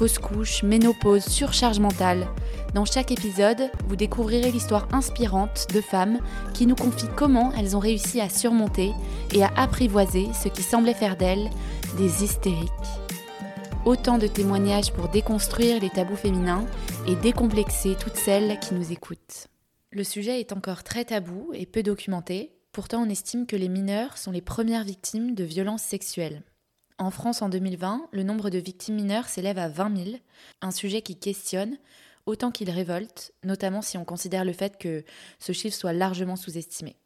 fausse couche, ménopause, surcharge mentale. Dans chaque épisode, vous découvrirez l'histoire inspirante de femmes qui nous confient comment elles ont réussi à surmonter et à apprivoiser ce qui semblait faire d'elles des hystériques. Autant de témoignages pour déconstruire les tabous féminins et décomplexer toutes celles qui nous écoutent. Le sujet est encore très tabou et peu documenté, pourtant on estime que les mineurs sont les premières victimes de violences sexuelles. En France, en 2020, le nombre de victimes mineures s'élève à 20 000, un sujet qui questionne autant qu'il révolte, notamment si on considère le fait que ce chiffre soit largement sous-estimé.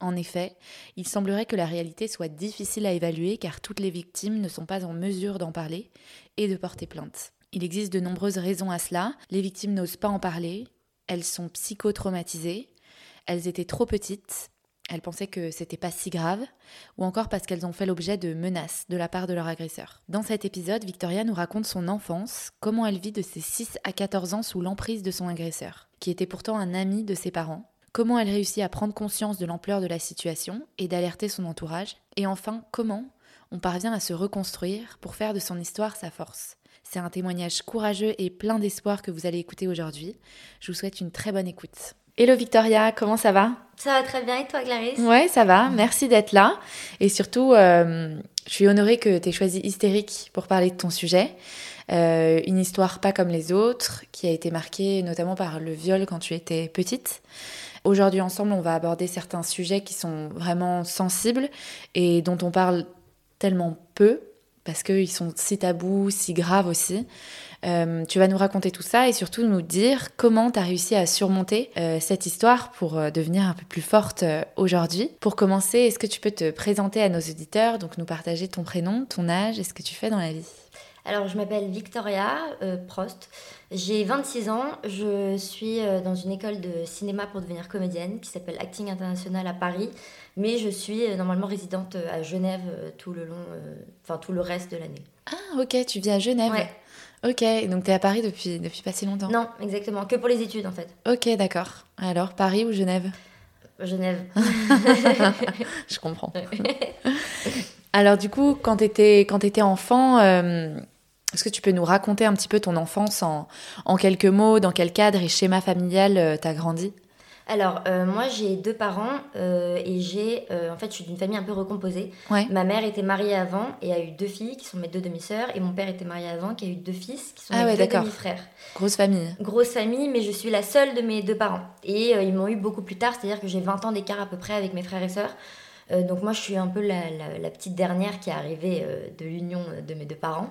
En effet, il semblerait que la réalité soit difficile à évaluer car toutes les victimes ne sont pas en mesure d'en parler et de porter plainte. Il existe de nombreuses raisons à cela. Les victimes n'osent pas en parler, elles sont psychotraumatisées, elles étaient trop petites, elles pensaient que c'était pas si grave, ou encore parce qu'elles ont fait l'objet de menaces de la part de leur agresseur. Dans cet épisode, Victoria nous raconte son enfance, comment elle vit de ses 6 à 14 ans sous l'emprise de son agresseur, qui était pourtant un ami de ses parents, comment elle réussit à prendre conscience de l'ampleur de la situation et d'alerter son entourage, et enfin comment on parvient à se reconstruire pour faire de son histoire sa force. C'est un témoignage courageux et plein d'espoir que vous allez écouter aujourd'hui. Je vous souhaite une très bonne écoute. Hello Victoria, comment ça va? Ça va très bien et toi Clarisse? Ouais, ça va, merci d'être là. Et surtout, euh, je suis honorée que tu aies choisi Hystérique pour parler de ton sujet. Euh, une histoire pas comme les autres, qui a été marquée notamment par le viol quand tu étais petite. Aujourd'hui ensemble, on va aborder certains sujets qui sont vraiment sensibles et dont on parle tellement peu parce qu'ils sont si tabous, si graves aussi. Euh, tu vas nous raconter tout ça et surtout nous dire comment tu as réussi à surmonter euh, cette histoire pour euh, devenir un peu plus forte aujourd'hui. Pour commencer, est-ce que tu peux te présenter à nos auditeurs, donc nous partager ton prénom, ton âge et ce que tu fais dans la vie? Alors, je m'appelle Victoria Prost. J'ai 26 ans. Je suis dans une école de cinéma pour devenir comédienne qui s'appelle Acting International à Paris. Mais je suis normalement résidente à Genève tout le long, enfin tout le reste de l'année. Ah, ok, tu vis à Genève. Ouais. Ok, donc tu es à Paris depuis, depuis pas si longtemps Non, exactement, que pour les études en fait. Ok, d'accord. Alors, Paris ou Genève? Genève. Je comprends. Alors, du coup, quand tu étais, étais, enfant, euh, est-ce que tu peux nous raconter un petit peu ton enfance en, en quelques mots Dans quel cadre et schéma familial euh, tu as grandi? Alors, euh, moi, j'ai deux parents euh, et j'ai. Euh, en fait, je suis d'une famille un peu recomposée. Ma mère était mariée avant et a eu deux filles qui sont mes deux demi-sœurs. Et mon père était marié avant qui a eu deux fils qui sont ah mes deux demi-frères. Grosse famille. Grosse famille, mais je suis la seule de mes deux parents. Et ils m'ont eu beaucoup plus tard, c'est-à-dire que j'ai 20 ans d'écart à peu près avec mes frères et sœurs. Euh, donc moi, je suis un peu la, petite dernière qui est arrivée euh, de l'union de mes deux parents.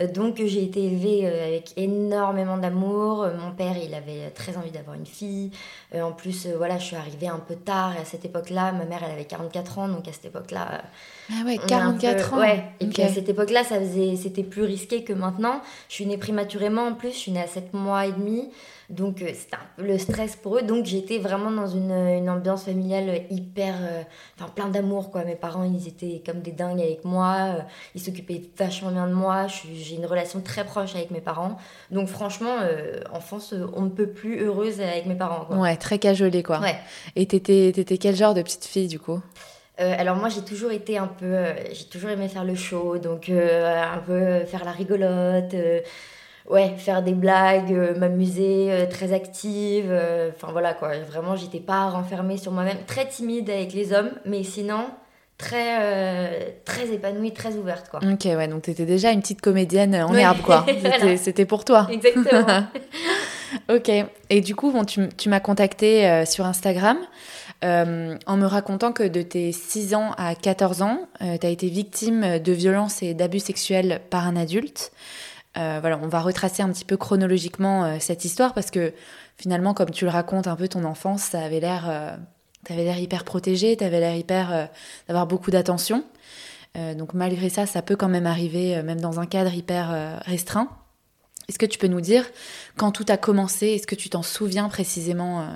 Euh, donc j'ai été élevée avec énormément d'amour. Mon père, il avait très envie d'avoir une fille. en plus, voilà, je suis arrivée un peu tard. Et à cette époque-là, ma mère, elle avait 44 ans. Donc à cette époque-là... ah ouais, 44 ans Ouais. Et puis à cette époque-là, ça faisait... c'était plus risqué que maintenant. Je suis née prématurément en plus. Je suis née à 7 mois et demi. Donc euh, c'était un peu le stress pour eux. Donc j'étais vraiment dans une, une, ambiance familiale hyper... Euh, enfin plein d'amour quoi. Mes parents ils étaient comme des dingues avec moi. Euh, ils s'occupaient vachement bien de moi. J'ai une relation très proche avec mes parents. Donc franchement, enfance, on ne peut plus heureuse avec mes parents. Quoi. Ouais, très cajolée quoi. Ouais. Et t'étais, étais quel genre de petite fille du coup? Alors moi j'ai toujours été un peu, j'ai toujours aimé faire le show, donc un peu faire la rigolote, ouais, faire des blagues, euh, m'amuser, euh, très active. Euh, enfin voilà quoi, vraiment j'étais pas renfermée sur moi-même, très timide avec les hommes, mais sinon très très épanouie, très ouverte quoi. Ok ouais, donc t'étais déjà une petite comédienne en herbe quoi. C'était pour toi. Exactement. ok, et du coup bon, tu, tu m'as contacté sur Instagram. en me racontant que de tes 6 ans à 14 ans, tu as été victime de violences et d'abus sexuels par un adulte. Euh, voilà, on va retracer un petit peu chronologiquement euh, cette histoire parce que finalement, comme tu le racontes un peu ton enfance, ça avait l'air, euh, t'avais l'air hyper protégé, t'avais l'air hyper d'avoir beaucoup d'attention. donc malgré ça, ça peut quand même arriver, même dans un cadre hyper restreint. Est-ce que tu peux nous dire quand tout a commencé Est-ce que tu t'en souviens précisément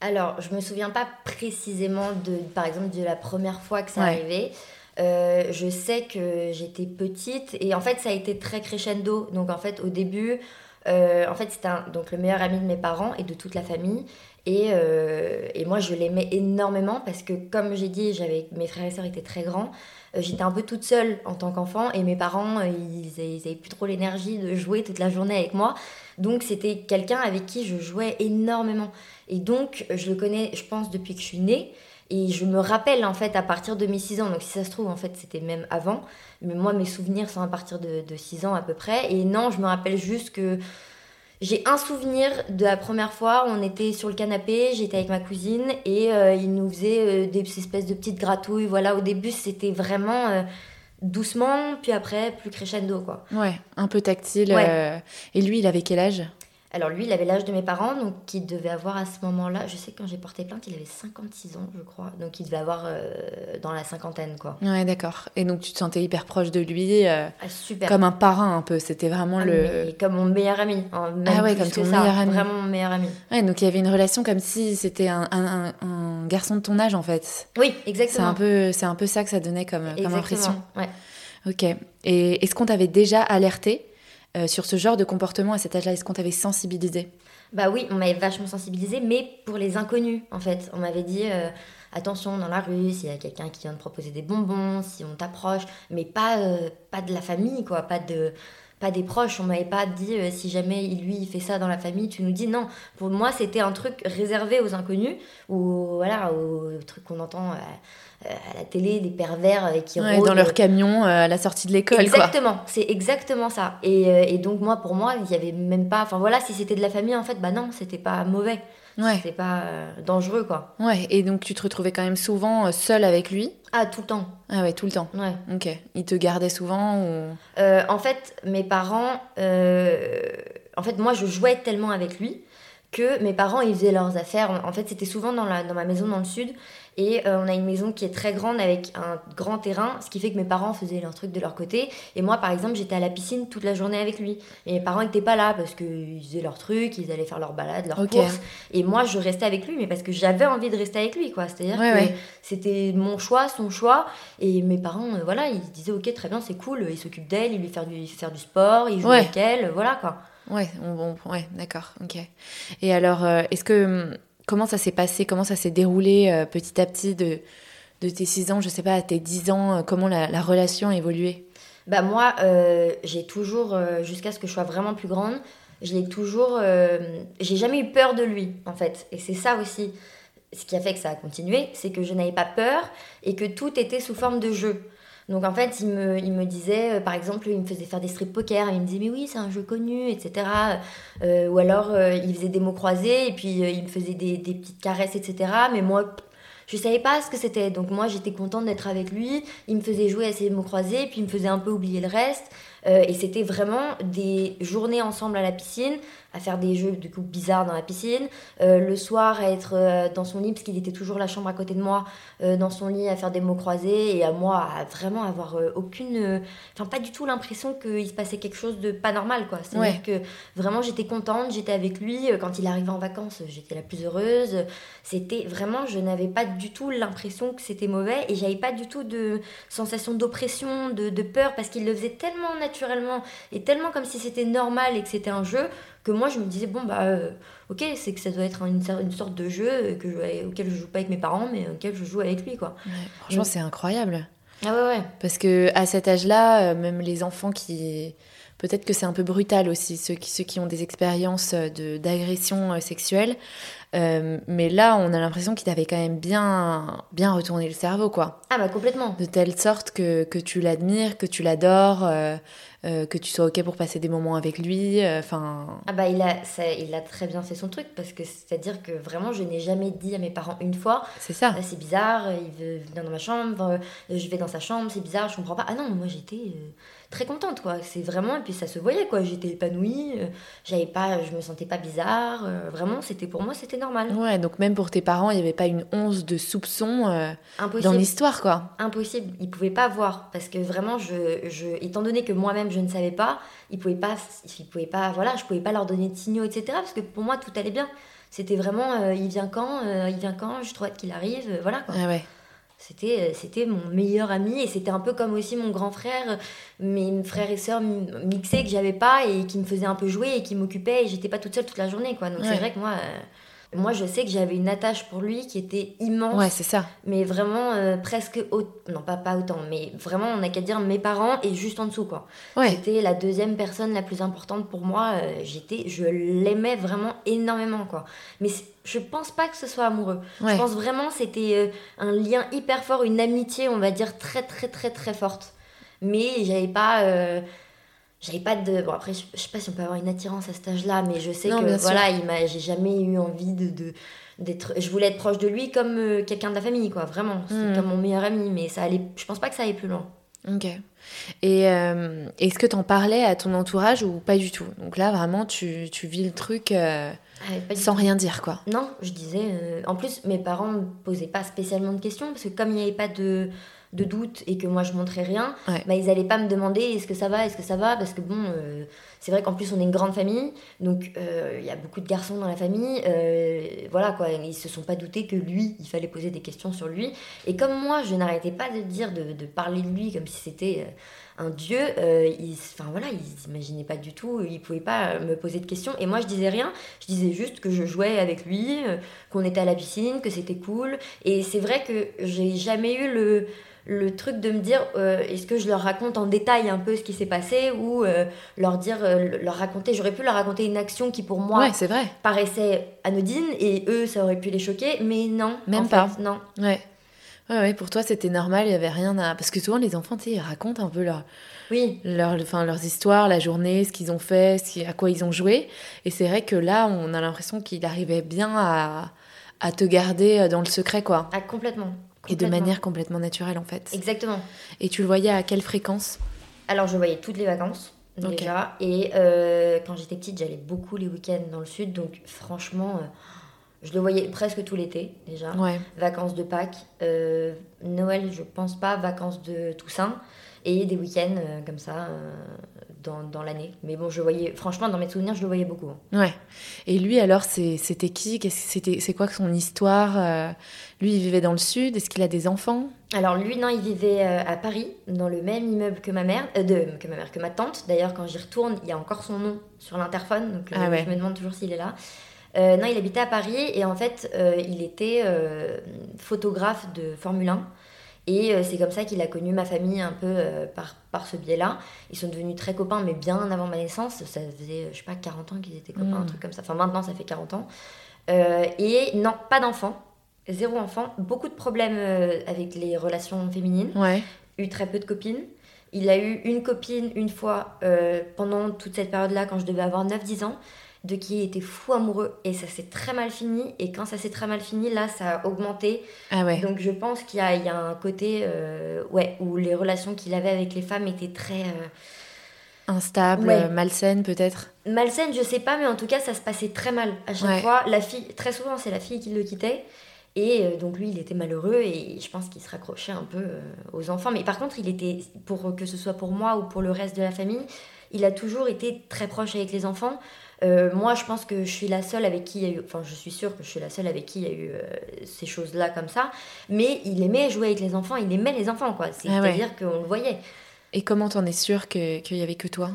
Alors, je me souviens pas précisément de, par exemple, de la première fois que ça arrivait. Euh, je sais que j'étais petite et en fait ça a été très crescendo. Donc en fait au début, euh, en fait c'était donc le meilleur ami de mes parents et de toute la famille. Et, euh, et moi je l'aimais énormément parce que comme j'ai dit, j'avais mes frères et sœurs étaient très grands. J'étais un peu toute seule en tant qu'enfant et mes parents ils, ils avaient plus trop l'énergie de jouer toute la journée avec moi. Donc c'était quelqu'un avec qui je jouais énormément. Et donc je le connais, je pense depuis que je suis née. Et je me rappelle en fait à partir de mes 6 ans, donc si ça se trouve en fait c'était même avant, mais moi mes souvenirs sont à partir de, de 6 ans à peu près. Et non, je me rappelle juste que j'ai un souvenir de la première fois, on était sur le canapé, j'étais avec ma cousine et euh, il nous faisait euh, des espèces de petites gratouilles. Voilà, au début c'était vraiment euh, doucement, puis après plus crescendo quoi. Ouais, un peu tactile. Et lui, il avait quel âge? Alors lui, il avait l'âge de mes parents, donc il devait avoir à ce moment-là, je sais que quand j'ai porté plainte, il avait 56 ans, je crois. Donc il devait avoir euh, dans la cinquantaine, quoi. Ouais, d'accord. Et donc tu te sentais hyper proche de lui, euh, ah, super. comme un parrain un peu. C'était vraiment ah, le... Comme mon meilleur ami. Hein, ah ouais, comme ton meilleur ami. Vraiment mon meilleur ami. Ouais, donc il y avait une relation comme si c'était un, un, un, garçon de ton âge, en fait. Oui, exactement. C'est un peu, c'est un peu ça que ça donnait comme, comme impression. Ouais. Ok. Et est-ce qu'on t'avait déjà alerté? Euh, sur ce genre de comportement à cet âge-là? Est-ce qu'on t'avait sensibilisé? Bah oui, on m'avait vachement sensibilisé, mais pour les inconnus, en fait. On m'avait dit euh, attention dans la rue, s'il y a quelqu'un qui vient te proposer des bonbons, si on t'approche, mais pas, euh, pas de la famille, quoi, pas de pas des proches, on m'avait pas dit si jamais lui il fait ça dans la famille, tu nous dis non. Pour moi, c'était un truc réservé aux inconnus ou voilà, aux trucs qu'on entend à la télé des pervers euh, qui ouais, dans leur camion euh, à la sortie de l'école exactement c'est exactement ça. Et, et, donc moi pour moi il y avait même pas enfin voilà si c'était de la famille en fait bah non c'était pas mauvais. Ouais. c'était pas dangereux quoi. Ouais et donc tu te retrouvais quand même souvent seule avec lui? Ah tout le temps. Ah ouais tout le temps. Ouais. Ok. Il te gardait souvent ou? En fait mes parents en fait moi je jouais tellement avec lui que mes parents ils faisaient leurs affaires. En fait c'était souvent dans, la, dans ma maison dans le sud et euh, on a une maison qui est très grande avec un grand terrain, ce qui fait que mes parents faisaient leur truc de leur côté. Et moi, par exemple, j'étais à la piscine toute la journée avec lui. Et mes parents n'étaient pas là parce qu'ils faisaient leur truc, ils allaient faire leur balade, leur course. Et moi, je restais avec lui, mais parce que j'avais envie de rester avec lui, quoi. C'est-à-dire que c'était mon choix, son choix. Et mes parents, euh, voilà, ils disaient, ok, très bien, c'est cool, il s'occupe d'elle, il lui fait du, faire du sport, il joue avec elle, voilà, quoi. Ouais, bon, ouais, d'accord, ok. Et alors, euh, est-ce que hum, comment ça s'est passé, comment ça s'est déroulé euh, petit à petit de, de tes 6 ans, je sais pas, à tes 10 ans, euh, comment la, relation a évolué? Bah moi, euh, j'ai toujours, jusqu'à ce que je sois vraiment plus grande, je l'ai toujours, j'ai jamais eu peur de lui en fait, et c'est ça aussi. Ce qui a fait que ça a continué, c'est que je n'avais pas peur et que tout était sous forme de jeu. Donc en fait, il me, il me disait, euh, par exemple, il me faisait faire des strip poker, il me disait, mais oui, c'est un jeu connu, etc. Euh, ou alors, euh, il faisait des mots croisés, et puis il me faisait des, des, petites caresses, etc. Mais moi, je savais pas ce que c'était. Donc moi, j'étais contente d'être avec lui. Il me faisait jouer à ses mots croisés, puis il me faisait un peu oublier le reste. et c'était vraiment des journées ensemble à la piscine à faire des jeux du coup bizarres dans la piscine, euh, le soir à être euh, dans son lit parce qu'il était toujours la chambre à côté de moi, euh, dans son lit à faire des mots croisés et à moi à vraiment avoir aucune, enfin pas du tout l'impression qu'il se passait quelque chose de pas normal quoi. C'est-à-dire que vraiment j'étais contente, j'étais avec lui quand il arrivait en vacances, j'étais la plus heureuse. C'était vraiment, je n'avais pas du tout l'impression que c'était mauvais et j'avais pas du tout de sensation d'oppression, de, de peur parce qu'il le faisait tellement naturellement et tellement comme si c'était normal et que c'était un jeu que moi je me disais bon bah euh, ok c'est que ça doit être une, une sorte de jeu que auquel je joue pas avec mes parents mais auquel je joue avec lui quoi. Franchement c'est incroyable. Ah ouais ouais. Parce que à cet âge là euh, même les enfants qui peut-être que c'est un peu brutal aussi ceux qui ceux qui ont des expériences de d'agression euh, sexuelle mais là, on a l'impression qu'il t'avait quand même bien, bien retourné le cerveau, quoi. Ah bah complètement. De telle sorte que, que tu l'admires, que tu l'adores, euh, que tu sois ok pour passer des moments avec lui. Euh, enfin. ah bah il a, il a très bien fait son truc parce que c'est à dire que vraiment je n'ai jamais dit à mes parents une fois. C'est ça. c'est bizarre, il veut venir dans ma chambre, je vais dans sa chambre, c'est bizarre, je comprends pas. Ah non, moi j'étais euh, très contente quoi. C'est vraiment et puis ça se voyait quoi. J'étais épanouie, j'avais pas, je me sentais pas bizarre. vraiment c'était pour moi c'était normal. Ouais, donc même pour tes parents, il n'y avait pas une once de soupçon euh, dans l'histoire, quoi. Impossible. Ils pouvaient pas voir parce que vraiment, je, je, étant donné que moi-même je ne savais pas, ils pouvaient pas, ils pouvaient pas, voilà, je pouvais pas leur donner de signaux, etc. Parce que pour moi, tout allait bien. C'était vraiment, euh, il vient quand, euh, il vient quand, je trouve qu'il arrive, euh, voilà quoi. Ah ouais. C'était, euh, c'était mon meilleur ami et c'était un peu comme aussi mon grand frère, mes frères et sœurs mi- mixés que j'avais pas et qui me faisaient un peu jouer et qui m'occupaient et j'étais pas toute seule toute la journée quoi. Donc Ouais. c'est vrai que moi, euh, moi je sais que j'avais une attache pour lui qui était immense, Ouais, c'est ça. mais vraiment euh, presque au... non pas pas autant, mais vraiment on n'a qu'à dire mes parents et juste en dessous quoi. Ouais. C'était la deuxième personne la plus importante pour moi. euh, J'étais, je l'aimais vraiment énormément quoi. Mais c'est- je pense pas que ce soit amoureux. Ouais. Je pense vraiment c'était euh, un lien hyper fort, une amitié, on va dire très très très très forte. Mais j'avais pas, euh, j'avais pas de. Bon après, je, je sais pas si on peut avoir une attirance à cet âge-là, mais je sais Non, que voilà, il m'a, j'ai jamais eu envie de, d'être. Je voulais être proche de lui comme euh, quelqu'un de la famille, quoi. Vraiment, c'est comme mon meilleur ami, mais ça allait. Je pense pas que ça allait plus loin. Ok. Et euh, est-ce que t'en parlais à ton entourage ou pas du tout? Donc là, vraiment, tu, tu vis le truc euh, Ah, sans rien dire, quoi. Non, je disais. euh, En plus, mes parents me posaient pas spécialement de questions parce que comme il n'y avait pas de, de doute et que moi je montrais rien, Ouais. bah, ils allaient pas me demander est-ce que ça va, est-ce que ça va parce que bon, euh, c'est vrai qu'en plus on est une grande famille, donc euh, il y a beaucoup de garçons dans la famille. euh, voilà quoi, ils se sont pas doutés que lui, il fallait poser des questions sur lui. Et comme moi, je n'arrêtais pas de dire, de, de parler de lui comme si c'était un dieu, ils, enfin voilà, ils s'imaginaient pas du tout, ils pouvaient pas me poser de questions. Et moi, je disais rien. Je disais juste que je jouais avec lui, qu'on était à la piscine, que c'était cool. Et c'est vrai que j'ai jamais eu le, le truc de me dire euh, est-ce que je leur raconte en détail un peu ce qui s'est passé ou euh, leur dire, euh, leur raconter. J'aurais pu leur raconter une action qui pour moi Ouais, c'est vrai. paraissait anodine et eux, ça aurait pu les choquer, mais non. Même en pas. fait, non. Ouais. Ouais, ouais, pour toi, c'était normal, il y avait rien à. Parce que souvent, les enfants, ils racontent un peu leur, Oui, leur, enfin, leurs histoires, la journée, ce qu'ils ont fait, ce à quoi ils ont joué. Et c'est vrai que là, on a l'impression qu'il arrivait bien à, à te garder dans le secret, quoi. ah, complètement. Et de manière complètement naturelle, en fait. Exactement. Et tu le voyais à quelle fréquence? Alors, je voyais toutes les vacances, déjà. Et euh, quand j'étais petite, j'allais beaucoup les week-ends dans le sud. Donc, franchement, euh, je le voyais presque tout l'été, déjà. Ouais. Vacances de Pâques. euh, Noël, je pense pas. Vacances de Toussaint. Et des week-ends comme ça dans, dans l'année. Mais bon, je voyais, franchement, dans mes souvenirs, je le voyais beaucoup. hein. Ouais. Et lui, alors, c'était qui? C'était C'est quoi son histoire Lui, il vivait dans le sud. Est-ce qu'il a des enfants? Alors lui, non, il vivait euh, à Paris, dans le même immeuble que ma mère, euh, de, que ma mère, que ma tante. D'ailleurs, quand j'y retourne, il y a encore son nom sur l'interphone, donc euh, Ah ouais. je me demande toujours s'il est là. Euh, non, il habitait à Paris et en fait, euh, il était photographe de Formule 1. Et c'est comme ça qu'il a connu ma famille un peu par, par ce biais-là. Ils sont devenus très copains, mais bien avant ma naissance. Ça faisait, je sais pas, 40 ans qu'ils étaient copains, Mm. un truc comme ça. Enfin, maintenant, ça fait 40 ans. Euh, et non, pas d'enfants. Zéro enfant. Beaucoup de problèmes euh, avec les relations féminines. Ouais. Eu très peu de copines. Il a eu une copine une fois euh, pendant toute cette période-là, quand je devais avoir 9-10 ans, de qui il était fou amoureux. Et ça s'est très mal fini. Et quand ça s'est très mal fini, là, ça a augmenté. Ah ouais. Donc je pense qu'il y a, il y a un côté euh, ouais, où les relations qu'il avait avec les femmes étaient très euh, Instable, Ouais. malsaine, peut-être malsaines, je sais pas, mais en tout cas ça se passait très mal. À chaque Ouais. fois, la fille, très souvent c'est la fille qui le quittait. Et euh, donc lui, il était malheureux et je pense qu'il se raccrochait un peu euh, aux enfants. Mais par contre, il était, pour que ce soit pour moi ou pour le reste de la famille, il a toujours été très proche avec les enfants. Euh, moi, je pense que je suis la seule avec qui il y a eu, enfin, je suis sûre que je suis la seule avec qui il y a eu euh, ces choses-là comme ça. Mais il aimait jouer avec les enfants, il aimait les enfants, quoi. Ah ouais. C'est-à-dire qu'on le voyait. Et comment t'en es sûre que- qu'il y avait que toi?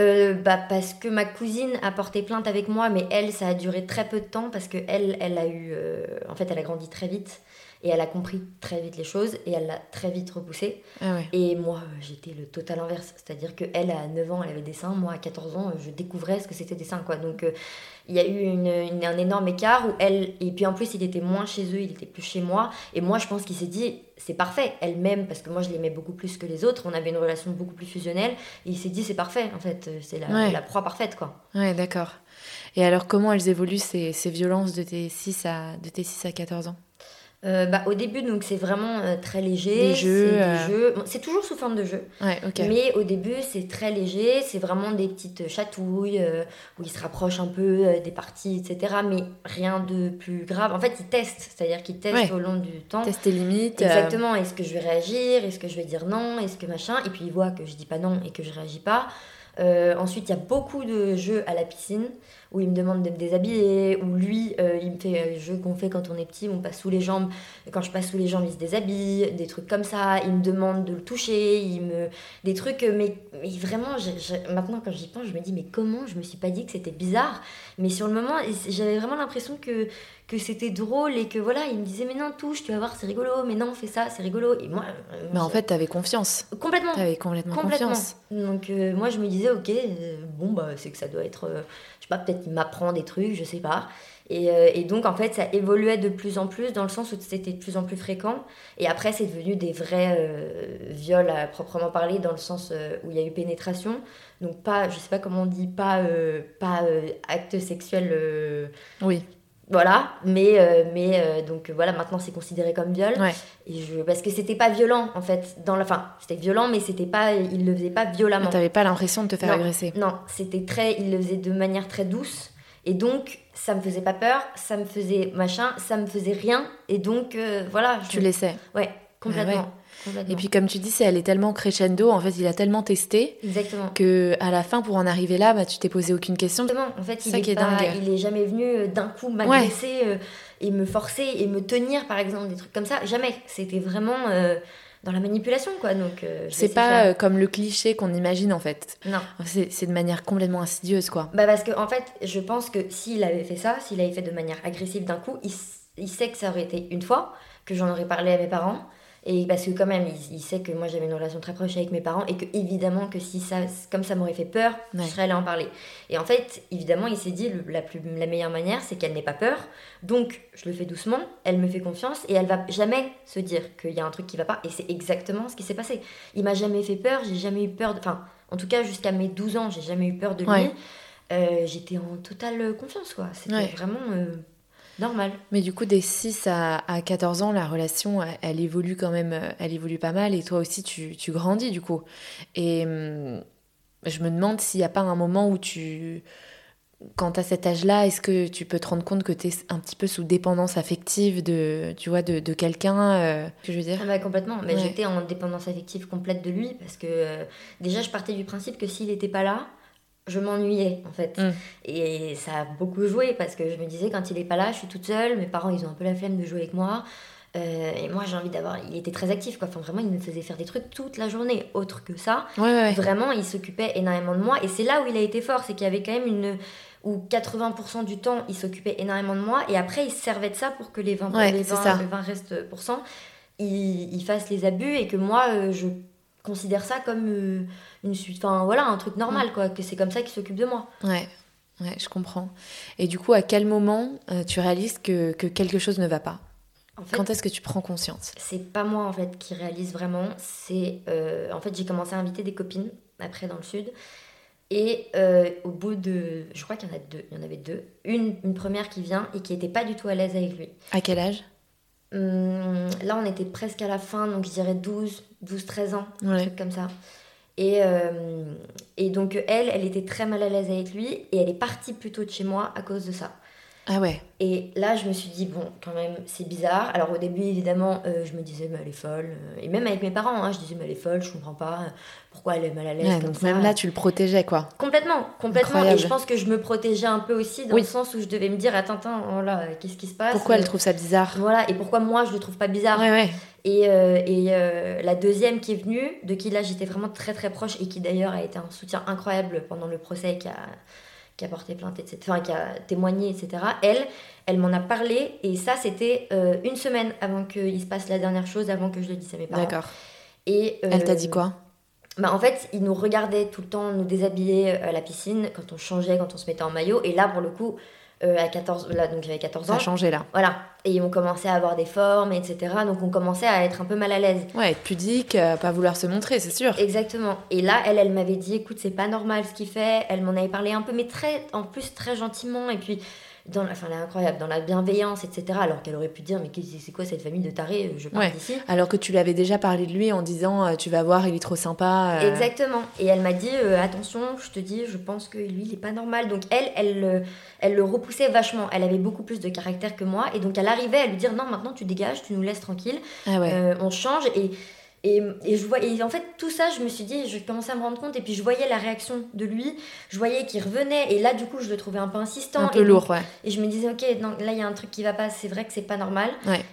Euh, bah parce que ma cousine a porté plainte avec moi, mais elle, ça a duré très peu de temps parce que elle, elle a eu, euh, en fait, elle a grandi très vite et elle a compris très vite les choses et elle l'a très vite repoussé. Ah ouais. Et moi, j'étais le total inverse, c'est-à-dire que elle à 9 ans, elle avait des seins, moi à 14 ans, je découvrais ce que c'était des seins, quoi. Donc euh, il y a eu une, une- un énorme écart où elle, et puis en plus, il était moins chez eux, il était plus chez moi, et moi, je pense qu'il s'est dit, c'est parfait, elle m'aime parce que moi, je l'aimais beaucoup plus que les autres, on avait une relation beaucoup plus fusionnelle, et il s'est dit, c'est parfait, en fait, c'est la, Ouais. la proie parfaite, quoi. Ouais, d'accord. Et alors, comment elles évoluent ces, ces violences de tes 6 à, de tes 6 à 14 ans? Euh, bah, au début, donc c'est vraiment euh, très léger. Des jeux, C'est euh. jeux. Bon, c'est toujours sous forme de jeu. Ouais. Mais au début, c'est très léger. C'est vraiment des petites chatouilles où ils se rapprochent un peu des parties, etc. Mais rien de plus grave. En fait, ils testent. C'est-à-dire qu'ils testent Ouais. au long du temps. Tester limites. euh, Exactement. Est-ce que je vais réagir? Est-ce que je vais dire non? Est-ce que machin? Et puis ils voient que je dis pas non et que je réagis pas. Euh, ensuite, il y a beaucoup de jeux à la piscine où il me demande de me déshabiller, où lui, euh, il me fait euh, jeu qu'on fait quand on est petit, on passe sous les jambes. Et quand je passe sous les jambes, il se déshabille, des trucs comme ça. Il me demande de le toucher, il me des trucs, mais, vraiment, maintenant quand j'y pense, je me dis mais comment? Je me suis pas dit que c'était bizarre Mais sur le moment, j'avais vraiment l'impression que que c'était drôle et que voilà, il me disait mais non touche, tu vas voir, c'est rigolo, mais non fais ça, c'est rigolo. Et moi, euh, Mais en fait, t'avais confiance. complètement. T'avais complètement, Complètement. confiance. Donc euh, moi je me disais ok euh, bon bah c'est que ça doit être je sais pas peut-être qu'il m'apprend des trucs je sais pas et, et donc en fait ça évoluait de plus en plus dans le sens où c'était de plus en plus fréquent et après c'est devenu des vrais viols à proprement parler dans le sens où il y a eu pénétration donc pas je sais pas comment on dit pas pas acte sexuel Oui. Voilà mais euh, mais euh, donc voilà maintenant c'est considéré comme viol Ouais. et je parce que c'était pas violent en fait dans la fin c'était violent mais c'était pas il le faisait pas violemment T'avais pas l'impression de te faire Non. agresser. non c'était très il le faisait de manière très douce et donc ça me faisait pas peur ça me faisait machin ça me faisait rien et donc euh, voilà je- Tu laissais. ouais complètement, Ah ouais. Et puis comme tu dis, c'est elle est tellement crescendo, en fait, il a tellement testé exactement que à la fin, pour en arriver là, bah, tu t'es posé aucune question. Exactement. En fait, il Ça est, qui est dingue. il est jamais venu euh, d'un coup m'agresser euh, et me forcer et me tenir, par exemple, des trucs comme ça. Jamais. C'était vraiment euh, dans la manipulation, quoi. Donc, euh, C'est pas euh, comme le cliché qu'on imagine en fait. Non. C'est de manière complètement insidieuse quoi. Bah parce que en fait, je pense que s'il avait fait ça, s'il avait fait de manière agressive d'un coup, il sait que ça aurait été une fois, que j'en aurais parlé à mes parents. Et parce que quand même, il, il sait que moi j'avais une relation très proche avec mes parents et que évidemment que si ça, comme ça m'aurait fait peur, Ouais. je serais allée en parler. Et en fait, évidemment, il s'est dit le- la, plus, la meilleure manière, c'est qu'elle n'ait pas peur. Donc, je le fais doucement, elle me fait confiance et elle va jamais se dire qu'il y a un truc qui va pas. Et c'est exactement ce qui s'est passé. Il m'a jamais fait peur, j'ai jamais eu peur. de- Enfin, en tout cas, jusqu'à mes 12 ans, j'ai jamais eu peur de lui. Ouais. Euh, J'étais en totale confiance, quoi. C'était Ouais. vraiment euh, normal. Mais du coup, des 6 à, à 14 ans, la relation, elle, elle évolue quand même, euh, elle évolue pas mal. Et toi aussi, tu, tu grandis du coup. Et hum, je me demande s'il n'y a pas un moment où tu. Quand à cet âge-là, est-ce que tu peux te rendre compte que tu es un petit peu sous dépendance affective de, tu vois, de, de quelqu'un euh, que je veux dire? Ah bah, complètement. Mais Ouais. j'étais en dépendance affective complète de lui parce que euh, déjà, je partais du principe que s'il n'était pas là, je m'ennuyais en fait. Mm. Et ça a beaucoup joué parce que je me disais, quand il est pas là, je suis toute seule, mes parents ils ont un peu la flemme de jouer avec moi. Euh, et moi j'ai envie d'avoir. Il était très actif quoi. Enfin, vraiment, il me faisait faire des trucs toute la journée. Autre que ça, Ouais, ouais, ouais. Vraiment, il s'occupait énormément de moi. Et c'est là où il a été fort, c'est qu'il y avait quand même une... Où 80% du temps, il s'occupait énormément de moi. Et après, il se servait de ça pour que les 20, Ouais, les c'est 20, ça. le 20 reste pourcent, il, il fasse les abus et que moi, euh, je considère ça comme euh, une suite... Enfin, voilà, un truc normal, Mm. quoi. Que c'est comme ça qu'il s'occupe de moi. Ouais, ouais, je comprends. Et du coup, à quel moment euh, tu réalises que, que quelque chose ne va pas? En fait, Quand est-ce que tu prends conscience? C'est pas moi, en fait, qui réalise vraiment. C'est... euh, en fait, j'ai commencé à inviter des copines, après, dans le sud. Et euh, au bout de... Je crois qu'il y en a deux. Il y en avait deux. Une, une première qui vient et qui était pas du tout à l'aise avec lui. À quel âge? Hum, là, on était presque à la fin, donc je dirais 12, 12 13 ans, un Ouais. truc comme ça. Et, euh, et donc, elle, elle était très mal à l'aise avec lui et elle est partie plutôt de chez moi à cause de ça. Ah ouais, Et là, je me suis dit, bon, quand même, c'est bizarre. Alors, au début, évidemment, euh, je me disais, mais elle est folle. Et même avec mes parents, hein, je disais, mais elle est folle, je comprends pas. Pourquoi elle est mal à l'aise Ouais, comme donc ça même là, tu le protégeais, quoi. Complètement, complètement. Incroyable. Et je pense que je me protégeais un peu aussi dans Oui. le sens où je devais me dire, attends, attends, oh là, qu'est-ce qui se passe? Pourquoi elle trouve ça bizarre? Voilà, et pourquoi moi, je le trouve pas bizarre? Ouais, ouais. et, euh, et euh, la deuxième qui est venue, de qui là j'étais vraiment très très proche et qui d'ailleurs a été un soutien incroyable pendant le procès, qui a, qui a porté plainte, etc., enfin qui a témoigné, etc., elle, elle m'en a parlé et ça c'était euh, une semaine avant qu'il se passe la dernière chose, avant que je le dise à mes parents. D'accord. Et, euh, Elle t'a dit quoi? bah, En fait, ils nous regardaient tout le temps, nous déshabiller euh, à la piscine, quand on changeait, quand on se mettait en maillot. Et là, pour le coup, euh, à 14, là, donc j'avais 14 Ça ans. a changé là. Voilà. Et on commençait à avoir des formes, etc. Donc on commençait à être un peu mal à l'aise. Ouais, être pudique, euh, pas vouloir se montrer, c'est sûr. Exactement. Et là, elle, elle m'avait dit, écoute, c'est pas normal ce qu'il fait. Elle m'en avait parlé un peu, mais très, en plus très gentiment. Et puis, dans la, enfin, elle est incroyable, dans la bienveillance, etc. Alors qu'elle aurait pu dire, mais c'est quoi cette famille de tarés Je pars d'ici. Alors que tu lui avais déjà parlé de lui en disant, euh, tu vas voir, il est trop sympa. Euh. Exactement. Et elle m'a dit, euh, attention, je te dis, je pense que lui, il est pas normal. Donc elle, elle, elle le repoussait vachement. Elle avait beaucoup plus de caractère que moi. Et donc elle arrivait à lui dire, non, maintenant tu dégages, tu nous laisses tranquille. Ah on change. Et et, et, je vois, et en fait, tout ça, je me suis dit, je commençais à me rendre compte, et puis je voyais la réaction de lui, je voyais qu'il revenait, et là, du coup, je le trouvais un peu insistant. Un peu lourd, ouais. Et je me disais, ok, donc, là, il y a un truc qui va pas, c'est vrai que c'est pas normal.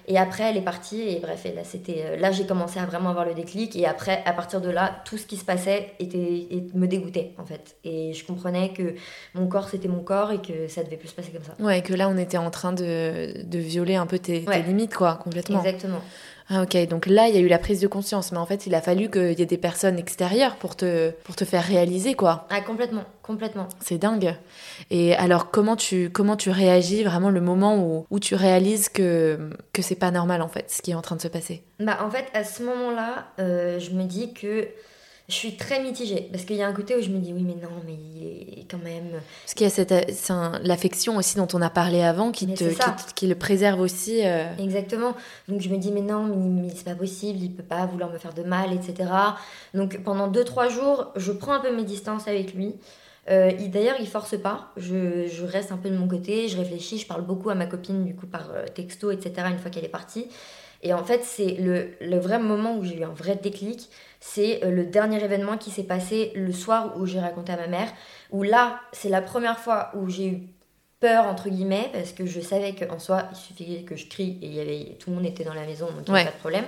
Et après, elle est partie, et bref, et là, c'était, euh, là, j'ai commencé à vraiment avoir le déclic, et après, à partir de là, tout ce qui se passait était, me dégoûtait, en fait. Et je comprenais que mon corps, c'était mon corps, et que ça devait plus se passer comme ça. Ouais, et que là, on était en train de, de violer un peu tes, tes limites, quoi, complètement. Exactement. Ah ok, donc là il y a eu la prise de conscience, mais en fait il a fallu qu'il y ait des personnes extérieures pour te, pour te faire réaliser quoi. Ah complètement, complètement. C'est dingue. Et alors comment tu, comment tu réagis vraiment le moment où, où tu réalises que, que c'est pas normal en fait ce qui est en train de se passer? Bah en fait à ce moment-là, euh, je me dis que je suis très mitigée parce qu'il y a un côté où je me dis oui mais non mais quand même parce qu'il y a cette l'affection aussi dont on a parlé avant qui te qui, le préserve aussi euh. exactement donc je me dis mais non mais, c'est pas possible il peut pas vouloir me faire de mal etc donc pendant 2-3 jours je prends un peu mes distances avec lui euh, D'ailleurs, il force pas. Je, je, reste un peu de mon côté, je réfléchis, je parle beaucoup à ma copine du coup par euh, texto, etc. Une fois qu'elle est partie. Et en fait, c'est le, le, vrai moment où j'ai eu un vrai déclic c'est euh, le dernier événement qui s'est passé le soir où j'ai raconté à ma mère, où là, c'est la première fois où j'ai eu peur entre guillemets parce que je savais qu'en soi il suffisait que je crie et il y avait tout le monde était dans la maison donc il n'y avait pas de problème.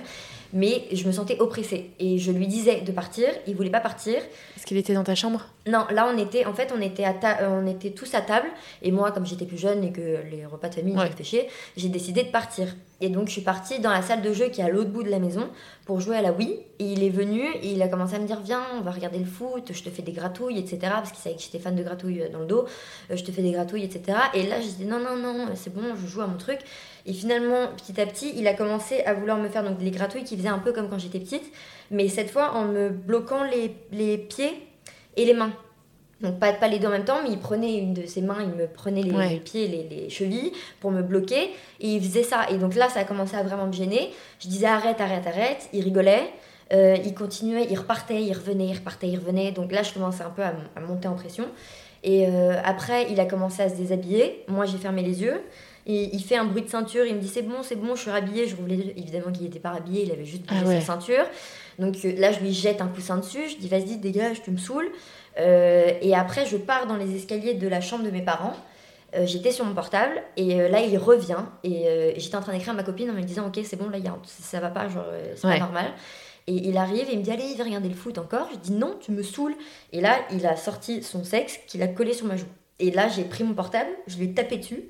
Mais je me sentais oppressée et je lui disais de partir. Il voulait pas partir. Est-ce qu'il était dans ta chambre? Non là on était en fait on était à on était tous à table. Et moi comme j'étais plus jeune et que les repas de famille me fait chier j'ai décidé de partir et donc je suis partie dans la salle de jeu qui est à l'autre bout de la maison pour jouer à la Wii. Et il est venu et il a commencé à me dire Viens, on va regarder le foot, je te fais des gratouilles, etc. Parce qu'il savait que j'étais fan de gratouilles euh, dans le dos. Euh, je te fais des gratouilles, etc. Et là, je dis Non, non, non, c'est bon, je joue à mon truc. Et finalement, petit à petit, il a commencé à vouloir me faire donc les gratouilles qui faisaient un peu comme quand j'étais petite, mais cette fois en me bloquant les pieds et les mains. Donc pas, pas les deux en même temps, mais il prenait une de ses mains, il me prenait les, pieds, les, les, chevilles pour me bloquer, et il faisait ça. Et donc là, ça a commencé à vraiment me gêner. Je disais arrête, arrête, arrête. Il rigolait, euh, il continuait, il repartait, il revenait, il repartait, il revenait. Donc là, je commençais un peu à, monter en pression. Et euh, après, il a commencé à se déshabiller. Moi, j'ai fermé les yeux. Et il fait un bruit de ceinture, il me dit c'est bon, c'est bon, je suis rhabillée. Je rouvre les yeux. Évidemment qu'il n'était pas rhabillé, il avait juste ah sa ceinture. Donc euh, là, je lui jette un coussin dessus, je dis vas-y, dégage, tu me saoules. Euh, et après, je pars dans les escaliers de la chambre de mes parents. Euh, j'étais sur mon portable et euh, là il revient et j'étais en train d'écrire à ma copine en me disant ok c'est bon là y a, ça va pas genre c'est pas normal. Et il arrive et il me dit allez il va regarder le foot encore. Je dis non tu me saoules. Et là il a sorti son sexe qu'il a collé sur ma joue. Et là j'ai pris mon portable je lui ai tapé dessus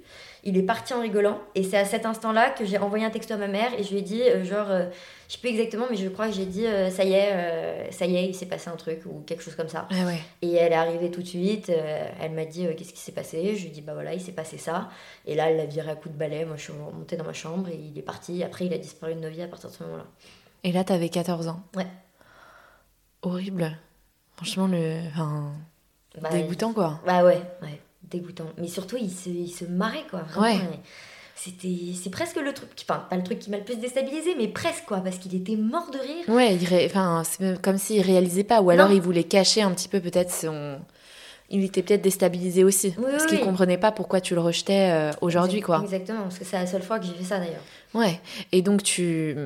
il est parti en rigolant. Et c'est à cet instant-là que j'ai envoyé un texto à ma mère et je lui ai dit, euh, genre, euh, je sais plus exactement, mais je crois que j'ai dit, euh, ça y est, ça y est, il s'est passé un truc ou quelque chose comme ça. Ah et elle est arrivée tout de suite, elle m'a dit, qu'est-ce qui s'est passé? Je lui ai dit, bah voilà, il s'est passé ça. Et là, elle l'a viré à coup de balai. Moi, je suis remontée dans ma chambre et il est parti. Après, il a disparu de nos vies à partir de ce moment-là. Et là, t'avais 14 ans Ouais. Horrible. Franchement, le. Enfin, bah, dégoûtant, quoi. Bah ouais, ouais dégoûtant. Mais surtout, il se, il se marrait, quoi. Vraiment. C'était, c'est presque le truc, enfin, pas le truc qui m'a le plus déstabilisé, mais presque, quoi, parce qu'il était mort de rire. Ouais, il enfin, c'est comme s'il réalisait pas, ou alors il voulait cacher un petit peu peut-être son. Il était peut-être déstabilisé aussi, parce qu'il comprenait pas pourquoi tu le rejetais euh, aujourd'hui, quoi. Exactement, parce que c'est la seule fois que j'ai fait ça d'ailleurs. Ouais, et donc tu.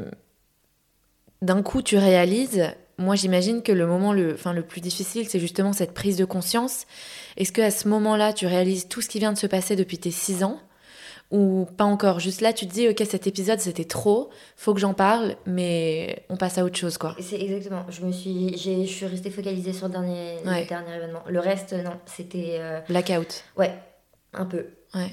D'un coup, tu réalises, moi j'imagine que le moment le, enfin, le plus difficile, c'est justement cette prise de conscience. Est-ce que à ce moment-là, tu réalises tout ce qui vient de se passer depuis tes 6 ans? Ou pas encore? Juste là, tu te dis, ok, cet épisode c'était trop, faut que j'en parle, mais on passe à autre chose, quoi. C'est exactement. Je me suis, je suis restée focalisée sur le dernier, dernier événement. Le reste, non, c'était. Euh, Blackout. Ouais, un peu. Ouais.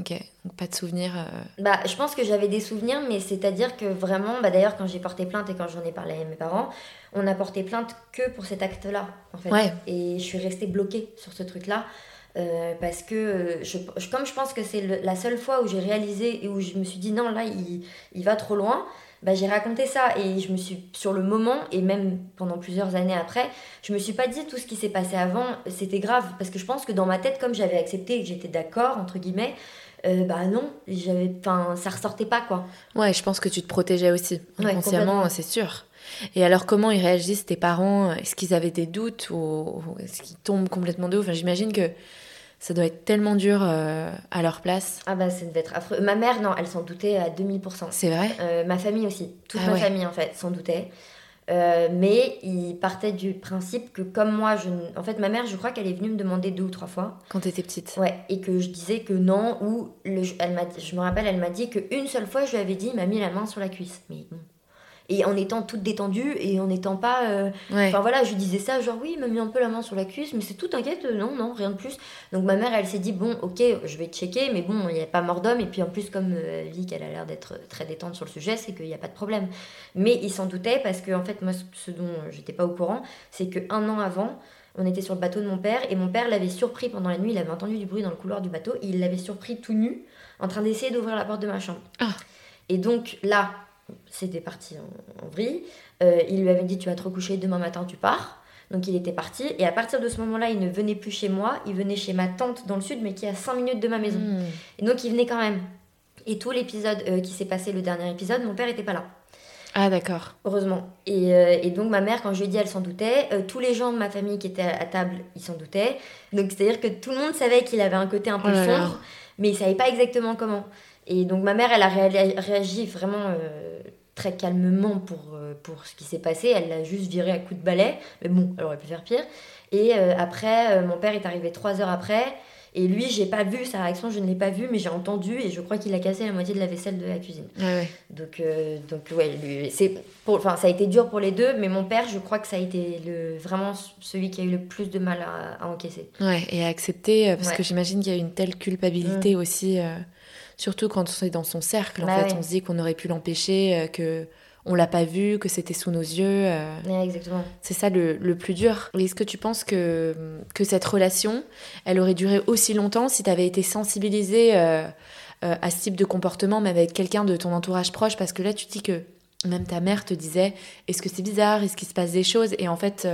Ok, donc pas de souvenirs. Euh. Bah, je pense que j'avais des souvenirs, mais c'est-à-dire que vraiment, bah, d'ailleurs, quand j'ai porté plainte et quand j'en ai parlé à mes parents, on a porté plainte que pour cet acte-là, en fait. Et je suis restée bloquée sur ce truc-là. Euh, parce que euh, je, comme je pense que c'est la seule fois où j'ai réalisé et où je me suis dit non là il, il va trop loin bah, j'ai raconté ça et je me suis, sur le moment, et même pendant plusieurs années après, je me suis pas dit tout ce qui s'est passé avant, c'était grave. Parce que je pense que dans ma tête, comme j'avais accepté et que j'étais d'accord, entre guillemets, euh, bah non, j'avais, enfin, ça ressortait pas quoi. Ouais, je pense que tu te protégeais aussi, inconsciemment, c'est sûr. Et alors, comment ils réagissent tes parents? Est-ce qu'ils avaient des doutes ou est-ce qu'ils tombent complètement de haut enfin, J'imagine que ça doit être tellement dur euh, à leur place. Ah bah ça devait être affreux. Ma mère, non, elle s'en doutait à 2000%. C'est vrai? Euh, Ma famille aussi. Toute ah ma famille, en fait, s'en doutait. Euh, mais il partait du principe que comme moi, je... en fait, ma mère, je crois qu'elle est venue me demander deux ou trois fois. Quand tu étais petite Ouais, et que je disais que non, ou le... elle m'a... je me rappelle, elle m'a dit qu'une seule fois, je lui avais dit, il m'a mis la main sur la cuisse. Mais bon, et en étant toute détendue et en n'étant pas. Euh, enfin voilà, je disais ça, genre oui, il m'a mis un peu la main sur la cuisse, mais c'est tout, t'inquiète, euh, non, non, rien de plus. Donc ma mère, elle s'est dit, bon, ok, je vais checker, mais bon, il n'y a pas mort d'homme. Et puis en plus, comme euh, elle dit qu'elle a l'air d'être très détente sur le sujet, c'est qu'il n'y a pas de problème. Mais il s'en doutait parce que, en fait, moi, ce dont j'étais pas au courant, c'est qu'un an avant, on était sur le bateau de mon père et mon père l'avait surpris pendant la nuit, il avait entendu du bruit dans le couloir du bateau et il l'avait surpris tout nu en train d'essayer d'ouvrir la porte de ma chambre. Ah. Et donc là, c'était parti en, vrille. Euh, il lui avait dit Tu vas te recoucher, demain matin tu pars. Donc il était parti. Et à partir de ce moment-là, il ne venait plus chez moi. Il venait chez ma tante dans le sud, mais qui est à 5 minutes de ma maison. Hmm. Et donc il venait quand même. Et tout l'épisode euh, qui s'est passé, le dernier épisode, mon père n'était pas là. Ah d'accord. Heureusement. Et, euh, et, donc ma mère, quand je lui ai dit, elle s'en doutait. tous les gens de ma famille qui étaient à, table, ils s'en doutaient. Donc c'est-à-dire que tout le monde savait qu'il avait un côté un peu oh sombre, mais il savait pas exactement comment. Et donc ma mère, elle a réagi vraiment euh, très calmement pour, euh, pour ce qui s'est passé. Elle l'a juste viré à coup de balai. Mais bon, elle aurait pu faire pire. Et euh, après, mon père est arrivé trois heures après. Et lui, j'ai pas vu sa réaction, je ne l'ai pas vu, mais j'ai entendu et je crois qu'il a cassé la moitié de la vaisselle de la cuisine. Ah donc, donc ouais, c'est enfin, ça a été dur pour les deux, mais mon père, je crois que ça a été le, vraiment celui qui a eu le plus de mal à, encaisser. Ouais, et à accepter, parce que j'imagine qu'il y a une telle culpabilité mmh. aussi. Surtout quand on est dans son cercle, en bah fait, on se dit qu'on aurait pu l'empêcher, euh, que on l'a pas vu, que c'était sous nos yeux. Euh. exactement. C'est ça le, le, plus dur. Est-ce que tu penses que, que cette relation, elle aurait duré aussi longtemps si tu avais été sensibilisée euh, à ce type de comportement, mais avec quelqu'un de ton entourage proche? Parce que là, tu dis que même ta mère te disait est-ce que c'est bizarre? Est-ce qu'il se passe des choses? Et en fait,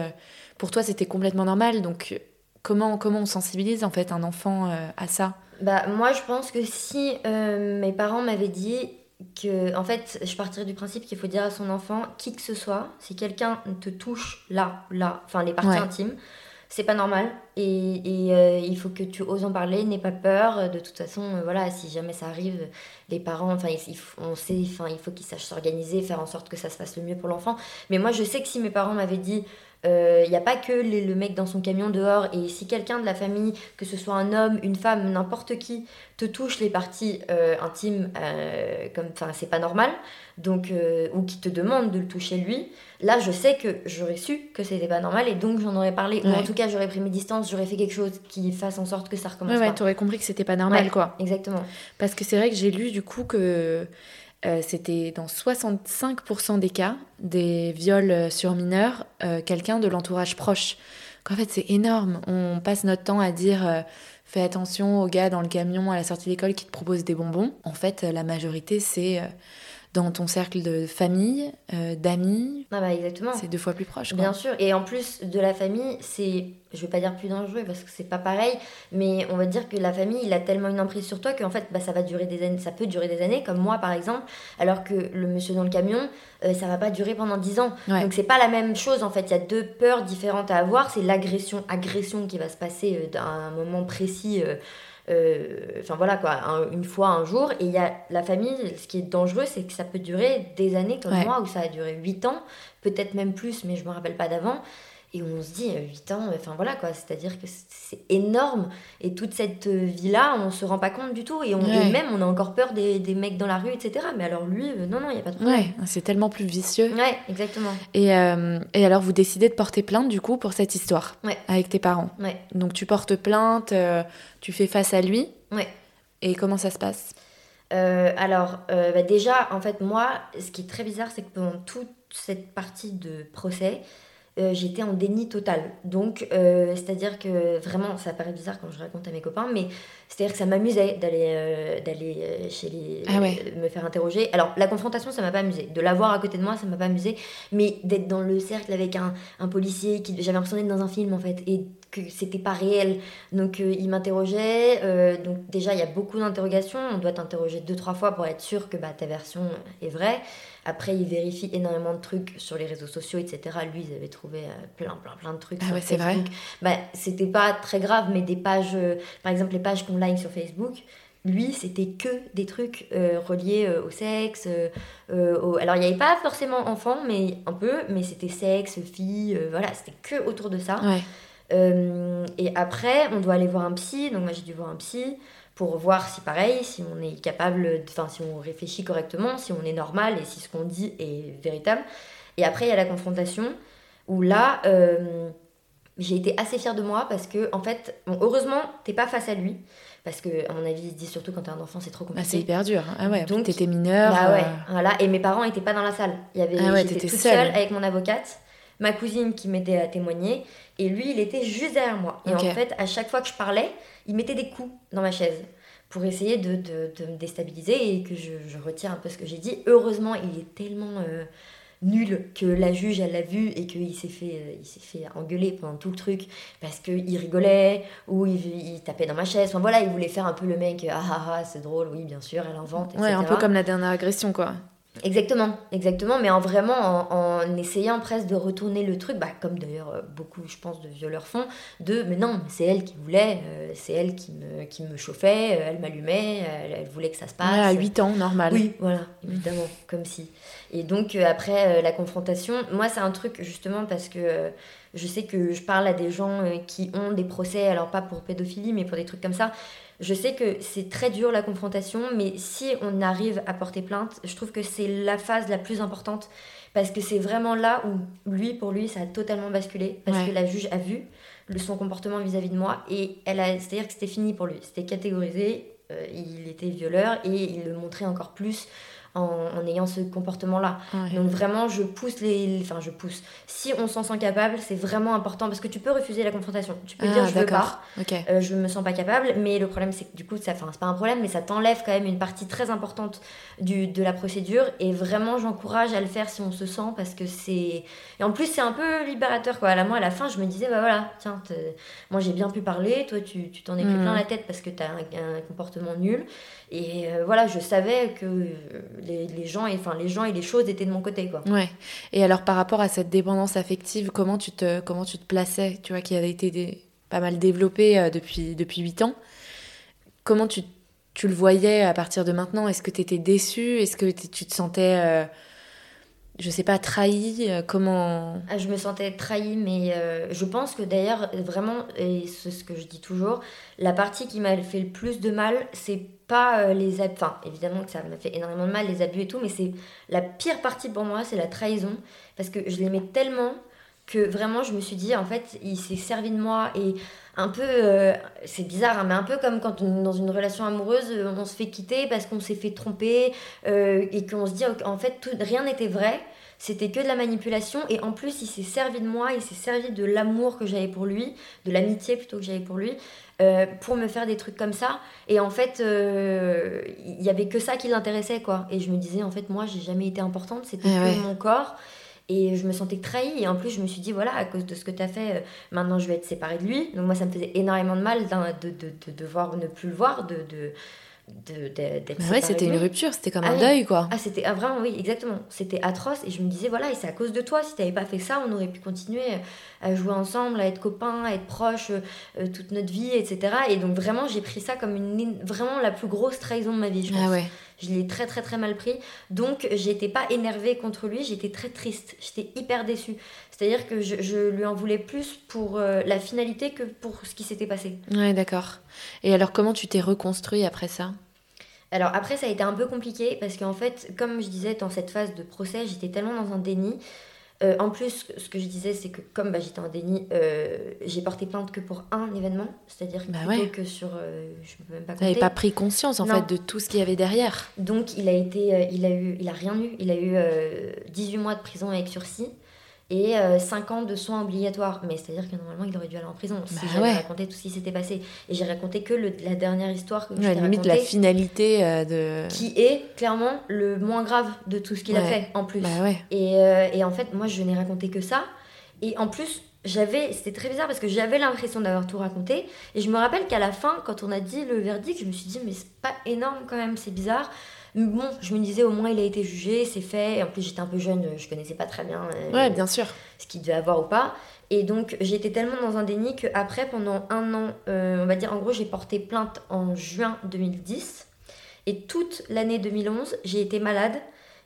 pour toi, c'était complètement normal. Donc, comment, comment on sensibilise en fait un enfant à ça? Bah, moi, je pense que si euh, mes parents m'avaient dit que, en fait, je partirais du principe qu'il faut dire à son enfant, qui que ce soit, si quelqu'un te touche là, là, enfin les parties intimes, c'est pas normal et, et euh, il faut que tu oses en parler, n'aie pas peur. De toute façon, euh, voilà, si jamais ça arrive, les parents, enfin, on sait, enfin, il faut qu'ils sachent s'organiser, faire en sorte que ça se passe le mieux pour l'enfant. Mais moi, je sais que si mes parents m'avaient dit, il euh, n'y a pas que le mec dans son camion dehors. Et si quelqu'un de la famille, que ce soit un homme, une femme, n'importe qui, te touche les parties euh, intimes, euh, comme, enfin, c'est pas normal, donc, ou qui te demande de le toucher lui, là, je sais que j'aurais su que c'était pas normal et donc j'en aurais parlé. Ou en tout cas, j'aurais pris mes distances, j'aurais fait quelque chose qui fasse en sorte que ça recommence. Ouais, ouais, t'aurais compris que c'était pas normal, quoi. Exactement. Parce que c'est vrai que j'ai lu du coup que euh, c'était dans 65% des cas des viols sur mineurs, euh, quelqu'un de l'entourage proche. En fait, c'est énorme. On passe notre temps à dire euh, fais attention aux gars dans le camion à la sortie d'école qui te proposent des bonbons. En fait, la majorité, c'est dans ton cercle de famille, d'amis. Ah bah exactement. C'est deux fois plus proche. Bien sûr. Et en plus de la famille, c'est je vais pas dire plus dangereux parce que c'est pas pareil, mais on va dire que la famille, il a tellement une emprise sur toi qu'en fait, bah, ça va durer des années, ça peut durer des années, comme moi par exemple, alors que le monsieur dans le camion, euh, ça va pas durer pendant 10 ans. Donc c'est pas la même chose en fait, il y a deux peurs différentes à avoir, c'est l'agression, agression qui va se passer euh, à un moment précis. Euh, enfin voilà quoi, une fois, un jour. Et il y a la famille, ce qui est dangereux, c'est que ça peut durer des années comme moi, où ça a duré 8 ans, peut-être même plus, mais je me rappelle pas d'avant. Et on se dit, 8 ans, enfin voilà quoi, c'est-à-dire que c'est énorme. Et toute cette vie-là, on se rend pas compte du tout. Et, on, même, on a encore peur des, des, mecs dans la rue, etc. Mais alors lui, euh, non, non, il n'y a pas de problème. Ouais, c'est tellement plus vicieux. Ouais, exactement. Et, euh, et, alors, vous décidez de porter plainte du coup pour cette histoire ouais. avec tes parents? Ouais. Donc tu portes plainte, euh, tu fais face à lui. Ouais. Et comment ça se passe? Alors, bah déjà, en fait, moi, ce qui est très bizarre, c'est que pendant toute cette partie de procès, euh, j'étais en déni total. Donc, euh, c'est-à-dire que vraiment, ça paraît bizarre quand je raconte à mes copains, mais c'est-à-dire que ça m'amusait d'aller euh, d'aller chez les. Ah ouais. me faire interroger. Alors, la confrontation, ça m'a pas amusé. De l'avoir à côté de moi, ça m'a pas amusé. Mais d'être dans le cercle avec un, un policier, qui j'avais l'impression d'être dans un film en fait, et que c'était pas réel. Donc, il m'interrogeait. donc, déjà, il y a beaucoup d'interrogations. On doit t'interroger deux, trois fois pour être sûr que bah, ta version est vraie. Après, il vérifie énormément de trucs sur les réseaux sociaux, etc. Lui, ils avaient trouvé euh, plein, plein, plein de trucs Ah sur ouais, c'est vrai. Bah, c'était pas très grave, mais des pages, euh, par exemple, les pages qu'on like sur Facebook, lui, c'était que des trucs euh, reliés euh, au sexe. euh, euh, au- Alors, il n'y avait pas forcément enfant, mais un peu, mais c'était sexe, fille, euh, voilà, c'était que autour de ça. Ouais. Euh, et après, on doit aller voir un psy. Donc moi, j'ai dû voir un psy pour voir si pareil, si on est capable, enfin si on réfléchit correctement, si on est normal et si ce qu'on dit est véritable. Et après, il y a la confrontation où là, euh, j'ai été assez fière de moi parce que en fait, bon, heureusement, t'es pas face à lui parce que à mon avis, il se dit surtout quand t'es un enfant, c'est trop Bah, compliqué. c'est hyper dur. Ah ouais, Donc, t'étais mineur. Bah ouais, euh, voilà. Et mes parents étaient pas dans la salle. Il y avait, Ah ouais, j'étais toute seule. seule avec mon avocate, ma cousine qui m'aidait à témoigner, et lui, il était juste derrière moi. Et en fait, à chaque fois que je parlais, il mettait des coups dans ma chaise pour essayer de, de, de me déstabiliser et que je, je retire un peu ce que j'ai dit. Heureusement, il est tellement euh, nul que la juge, elle l'a vu et qu'il s'est fait, euh, il s'est fait engueuler pendant tout le truc parce qu'il rigolait ou il, il tapait dans ma chaise. Enfin voilà, il voulait faire un peu le mec, ah ah ah, c'est drôle, oui, bien sûr, elle invente, etc. Ouais, un peu comme la dernière agression, quoi. Exactement, exactement, mais en vraiment en, en essayant presque de retourner le truc, bah, comme d'ailleurs euh, beaucoup, je pense, de violeurs font, de mais non, c'est elle qui voulait, euh, c'est elle qui me, qui me chauffait, euh, elle m'allumait, elle, elle voulait que ça se passe. À 8 ans, normal. Oui, voilà, évidemment, comme si. Et donc, euh, après euh, la confrontation, moi, c'est un truc justement parce que je sais que je parle à des gens euh, qui ont des procès, alors pas pour pédophilie, mais pour des trucs comme ça. Je sais que c'est très dur la confrontation, mais si on arrive à porter plainte, je trouve que c'est la phase la plus importante parce que c'est vraiment là où lui, pour lui, ça a totalement basculé parce Ouais. que la juge a vu son comportement vis-à-vis de moi et elle a, c'est-à-dire que c'était fini pour lui, c'était catégorisé, euh, il était violeur et il le montrait encore plus en, en ayant ce comportement-là. Ouais. Donc vraiment, je pousse les... Enfin, je pousse. Si on s'en sent capable, c'est vraiment important parce que tu peux refuser la confrontation. Tu peux dire Ah, je veux pas. d'accord. Ok. Euh, je me sens pas capable, mais le problème c'est que du coup, ça, enfin, c'est pas un problème, mais ça t'enlève quand même une partie très importante du, de la procédure. Et vraiment, j'encourage à le faire si on se sent parce que c'est. Et en plus, c'est un peu libérateur quoi. À la, moi, à la fin, je me disais, bah voilà, tiens, moi j'ai bien pu parler, toi tu tu t'en es pris Mhm. plein la tête parce que t'as un, un comportement nul. Et euh, voilà, je savais que euh, les, les gens, et, enfin, les gens et les choses étaient de mon côté quoi. Ouais. Et alors, par rapport à cette dépendance affective, comment tu te, comment tu te plaçais, tu vois, qui avait été pas mal développée euh, depuis, depuis 8 ans? Comment tu, tu le voyais à partir de maintenant? Est-ce que tu étais déçue? Est-ce que tu te sentais, euh, je sais pas, trahie? Euh, Comment? Ah, Je me sentais trahie, mais euh, je pense que d'ailleurs, vraiment, et c'est ce que je dis toujours, la partie qui m'a fait le plus de mal, c'est pas euh, les abus. Enfin, évidemment que ça m'a fait énormément de mal, les abus et tout, mais c'est la pire partie pour moi, c'est la trahison. Parce que je l'aimais tellement que vraiment, je me suis dit, en fait, il s'est servi de moi et un peu, euh, c'est bizarre, hein, mais un peu comme quand on- dans une relation amoureuse, euh, on se fait quitter parce qu'on s'est fait tromper et qu'on se dit, en fait, rien n'était vrai. C'était que de la manipulation et en plus il s'est servi de moi, il s'est servi de l'amour que j'avais pour lui, de l'amitié plutôt que j'avais pour lui, euh, pour me faire des trucs comme ça. Et en fait, euh, il y avait que ça qui l'intéressait quoi. Et je me disais en fait moi j'ai jamais été importante, c'était Ah que ouais. mon corps. Et je me sentais trahie. Et en plus, je me suis dit, voilà, à cause de ce que tu as fait, euh, maintenant je vais être séparée de lui. Donc moi, ça me faisait énormément de mal d'un- de, de, de devoir ne plus le voir, de, de, de- de- d'être c'était une rupture, c'était comme Ah un deuil, quoi. Ah, c'était ah, vraiment, oui, exactement. C'était atroce. Et je me disais, voilà, et c'est à cause de toi. Si t'avais pas fait ça, on aurait pu continuer à jouer ensemble, à être copains, à être proches euh, euh, toute notre vie, etc. Et donc, vraiment, j'ai pris ça comme une, vraiment la plus grosse trahison de ma vie, je pense. Ah ouais. Je l'ai très, très, très mal pris. Donc, j'étais pas énervée contre lui, j'étais très triste. J'étais hyper déçue. C'est-à-dire que je, je lui en voulais plus pour euh, la finalité que pour ce qui s'était passé. Ouais, d'accord. Et alors, comment tu t'es reconstruit après ça? Alors après, ça a été un peu compliqué parce qu'en fait, comme je disais, dans cette phase de procès, j'étais tellement dans un déni. Euh, en plus, ce que je disais, c'est que comme bah, j'étais en déni, euh, j'ai porté plainte que pour un événement, c'est-à-dire Bah plutôt ouais. que sur... euh, je peux même pas T'avais compter. pas pris conscience, en Non. fait, de tout ce qu'il y avait derrière. Donc il a été, il a eu, il a rien eu. Il a eu euh, 18 mois de prison avec sursis. Et 5 ans de soins obligatoires. Mais c'est-à-dire que normalement, il aurait dû aller en prison si Bah j'avais ouais. raconté tout ce qui s'était passé. Et j'ai raconté que le- la dernière histoire que je Ouais, t'ai limite racontée, la finalité euh, de. qui est clairement le moins grave de tout ce qu'il a fait en plus. Bah. Et, euh, et en fait, moi, je n'ai raconté que ça. Et en plus, j'avais, c'était très bizarre parce que j'avais l'impression d'avoir tout raconté. Et je me rappelle qu'à la fin, quand on a dit le verdict, je me suis dit, mais c'est pas énorme quand même, c'est bizarre. Bon, je me disais, au moins, il a été jugé, c'est fait. Et en plus, j'étais un peu jeune, je connaissais pas très bien euh, Ouais, bien sûr. ce qu'il devait avoir ou pas. Et donc, j'étais tellement dans un déni qu'après, pendant un an, euh, on va dire, en gros, j'ai porté plainte en juin 2010. Et toute l'année 2011, j'ai été malade.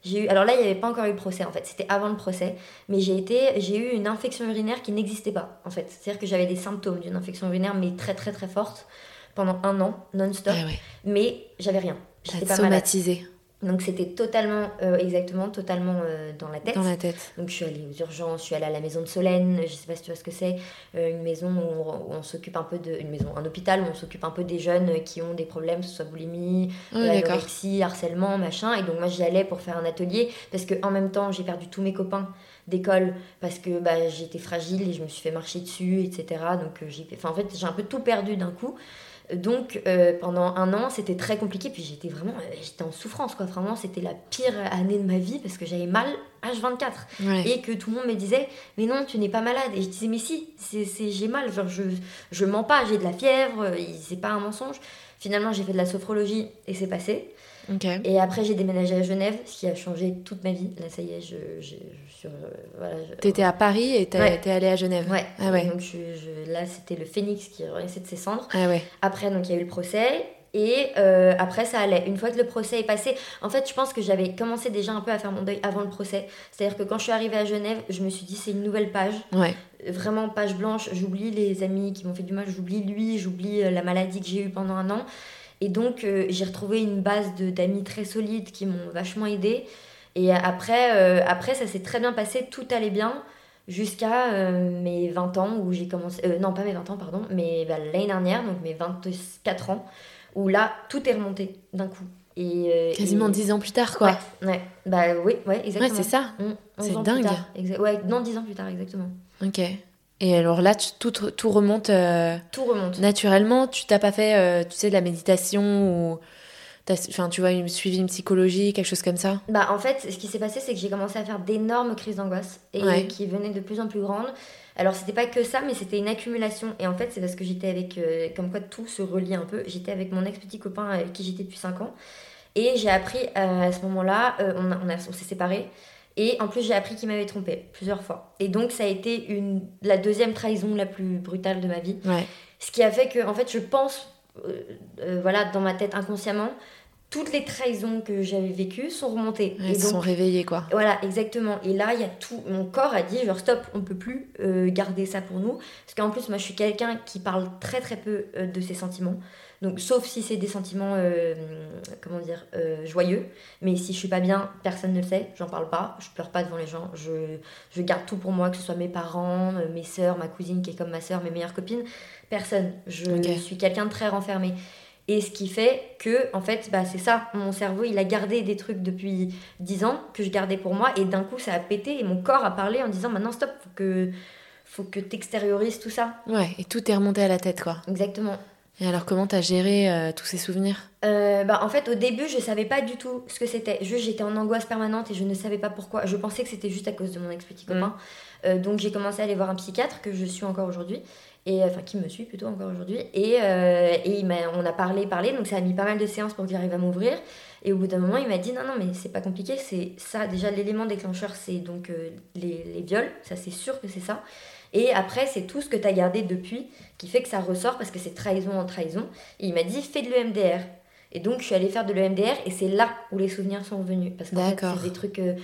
J'ai eu, alors là, il n'y avait pas encore eu le procès en fait, c'était avant le procès. Mais j'ai été, j'ai eu une infection urinaire qui n'existait pas en fait. C'est-à-dire que j'avais des symptômes d'une infection urinaire, mais très très très forte, pendant un an, non-stop. Ouais. Mais j'avais rien. J'étais pas malade. somatisé Donc c'était totalement, euh, exactement, totalement euh, dans la tête. dans la tête. Donc je suis allée aux urgences, je suis allée à la maison de Solène, je sais pas si tu vois ce que c'est, euh, une maison où on, s'occupe un peu de... Une maison, un hôpital où on s'occupe un peu des jeunes qui ont des problèmes, que ce soit boulimie, anorexie, harcèlement, machin. Et donc moi j'y allais pour faire un atelier parce que en même temps j'ai perdu tous mes copains d'école parce que bah, j'étais fragile et je me suis fait marcher dessus, etc. Donc j'ai... En fait j'ai un peu tout perdu d'un coup. Donc euh, pendant un an c'était très compliqué. Puis j'étais vraiment euh, j'étais en souffrance quoi. Vraiment c'était la pire année de ma vie parce que j'avais mal H24 Ouais. et que tout le monde me disait mais non tu n'es pas malade. Et je disais mais si c'est, c'est- j'ai mal. Genre je je mens pas. J'ai de la fièvre. Euh, c'est pas un mensonge. Finalement j'ai fait de la sophrologie et c'est passé Et après j'ai déménagé à Genève ce qui a changé toute ma vie là ça y est je, je, je suis euh, voilà je- T'étais à Paris et t'as- Ouais. t'es allé à Genève. ouais, Ah ouais. donc je, là c'était le phénix qui renaissait de ses cendres Ah ouais. après, donc il y a eu le procès. Et euh, après, ça allait. Une fois que le procès est passé, en fait, je pense que j'avais commencé déjà un peu à faire mon deuil avant le procès. C'est-à-dire que quand je suis arrivée à Genève, je me suis dit, c'est une nouvelle page. Ouais. Vraiment, page blanche. J'oublie les amis qui m'ont fait du mal, j'oublie lui, j'oublie euh, la maladie que j'ai eue pendant un an. Et donc, euh, j'ai retrouvé une base d'amis très solides qui m'ont vachement aidée. Et après, euh, après ça s'est très bien passé, tout allait bien. Jusqu'à euh, mes 20 ans, où j'ai commencé. non, pas mes 20 ans, pardon, mais bah, l'année dernière, donc mes 24 ans, où là, tout est remonté d'un coup. Et, Quasiment et- dix ans plus tard, quoi. Ouais, ouais, bah oui, ouais, exactement. Ouais, c'est ça. Mm, 11 C'est dingue. tard, exa- ouais, non, 10 ans plus tard, exactement. Ok. Et alors là, tu- tout, tout remonte euh, Tout remonte. naturellement. Tu t'as pas fait, euh, tu sais, de la méditation ou. Enfin, tu vois, une- suivi une psychologie, quelque chose comme ça? Bah, en fait, ce qui s'est passé, c'est que j'ai commencé à faire d'énormes crises d'angoisse et Ouais. qui venaient de plus en plus grandes. Alors, c'était pas que ça, mais c'était une accumulation. Et en fait, c'est parce que j'étais avec. euh, comme quoi tout se relie un peu. J'étais avec mon ex-petit copain avec qui j'étais depuis 5 ans. Et j'ai appris à ce moment-là, on, a- on, a- on s'est séparés. Et en plus, j'ai appris qu'il m'avait trompé plusieurs fois. Et donc, ça a été une, la deuxième trahison la plus brutale de ma vie. Ouais. Ce qui a fait que, en fait, je pense, euh, euh, voilà, dans ma tête inconsciemment, toutes les trahisons que j'avais vécues sont remontées. Elles se sont réveillées, quoi. voilà, exactement. Et là, il y a tout. Mon corps a dit, genre, stop, on peut plus euh, garder ça pour nous. Parce qu'en plus, moi, je suis quelqu'un qui parle très, très peu de ses sentiments. Donc, sauf si c'est des sentiments, euh, comment dire, euh, joyeux. Mais si je suis pas bien, personne ne le sait. J'en parle pas. Je pleure pas devant les gens. Je, je garde tout pour moi, que ce soit mes parents, euh, mes sœurs, ma cousine qui est comme ma sœur, mes meilleures copines. Personne. Je suis quelqu'un de très renfermé. Et ce qui fait que, en fait, bah, c'est ça. Mon cerveau, il a gardé des trucs depuis 10 ans que je gardais pour moi. Et d'un coup, ça a pété. Et mon corps a parlé en disant maintenant, stop, faut que, faut que tu extériorises tout ça. Ouais, et tout est remonté à la tête, quoi. Exactement. Et alors, comment t'as géré euh, tous ces souvenirs? Euh, bah, en fait, au début, je savais pas du tout ce que c'était. Juste, j'étais en angoisse permanente et je ne savais pas pourquoi. Je pensais que c'était juste à cause de mon ex-petit copain. Euh, donc, j'ai commencé à aller voir un psychiatre que je suis encore aujourd'hui. Et, enfin, qui me suit plutôt encore aujourd'hui. Et, et il on a parlé, parlé. Donc, ça a mis pas mal de séances pour que j'arrive à m'ouvrir. Et au bout d'un moment, il m'a dit non, non, mais c'est pas compliqué. C'est ça. Déjà, l'élément déclencheur, c'est donc les, les viols. Ça, c'est sûr que c'est ça. Et après, c'est tout ce que tu as gardé depuis qui fait que ça ressort parce que c'est trahison en trahison. Et il m'a dit fais de l'EMDR. Et donc, je suis allée faire de l'EMDR et c'est là où les souvenirs sont revenus. Parce fait, D'accord. c'est des trucs. euh,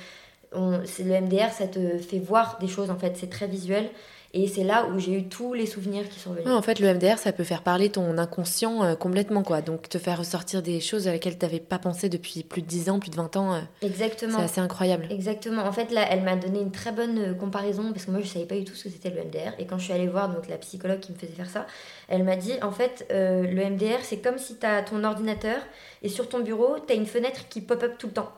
on- c'est le MDR, ça te fait voir des choses en fait, c'est très visuel. Et c'est là où j'ai eu tous les souvenirs qui sont venus. Ouais, en fait, le MDR, ça peut faire parler ton inconscient euh, complètement, quoi. Donc, te faire ressortir des choses à laquelle t'avais pas pensé depuis plus de 10 ans, plus de 20 ans, euh, Exactement. c'est assez incroyable. Exactement. En fait, là, elle m'a donné une très bonne euh, comparaison parce que moi, je savais pas du tout ce que c'était le MDR. Et quand je suis allée voir donc la psychologue qui me faisait faire ça, elle m'a dit en fait, euh, le MDR, c'est comme si tu as ton ordinateur et sur ton bureau, tu as une fenêtre qui pop-up tout le temps.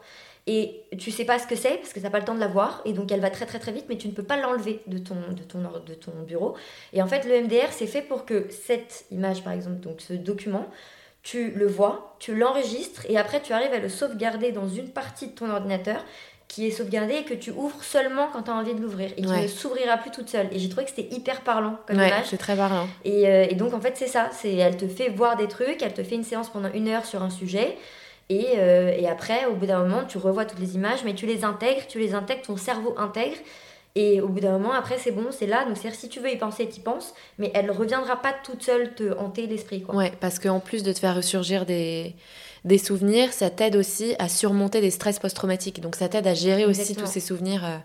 Et tu sais pas ce que c'est parce que tu n'as pas le temps de la voir et donc elle va très très très vite mais tu ne peux pas l'enlever de ton, de, ton, de ton bureau. Et en fait le MDR c'est fait pour que cette image par exemple, donc ce document, tu le vois, tu l'enregistres et après tu arrives à le sauvegarder dans une partie de ton ordinateur qui est sauvegardé et que tu ouvres seulement quand tu as envie de l'ouvrir et qui ne s'ouvrira plus toute seule. Et j'ai trouvé que c'était hyper parlant comme ouais, image. C'est très parlant. Et, euh, et, donc en fait c'est ça, c'est elle te fait voir des trucs, elle te fait une séance pendant une heure sur un sujet et, euh, et, après, au bout d'un moment, tu revois toutes les images, mais tu les intègres, tu les intègres, ton cerveau intègre. Et au bout d'un moment, après, c'est bon, c'est là. Donc, c'est si tu veux y penser, y penses. Mais elle ne reviendra pas toute seule te hanter l'esprit. Quoi. Ouais, parce qu'en plus de te faire ressurgir des, des souvenirs, ça t'aide aussi à surmonter des stress post-traumatiques. Donc, ça t'aide à gérer aussi tous ces souvenirs. Euh.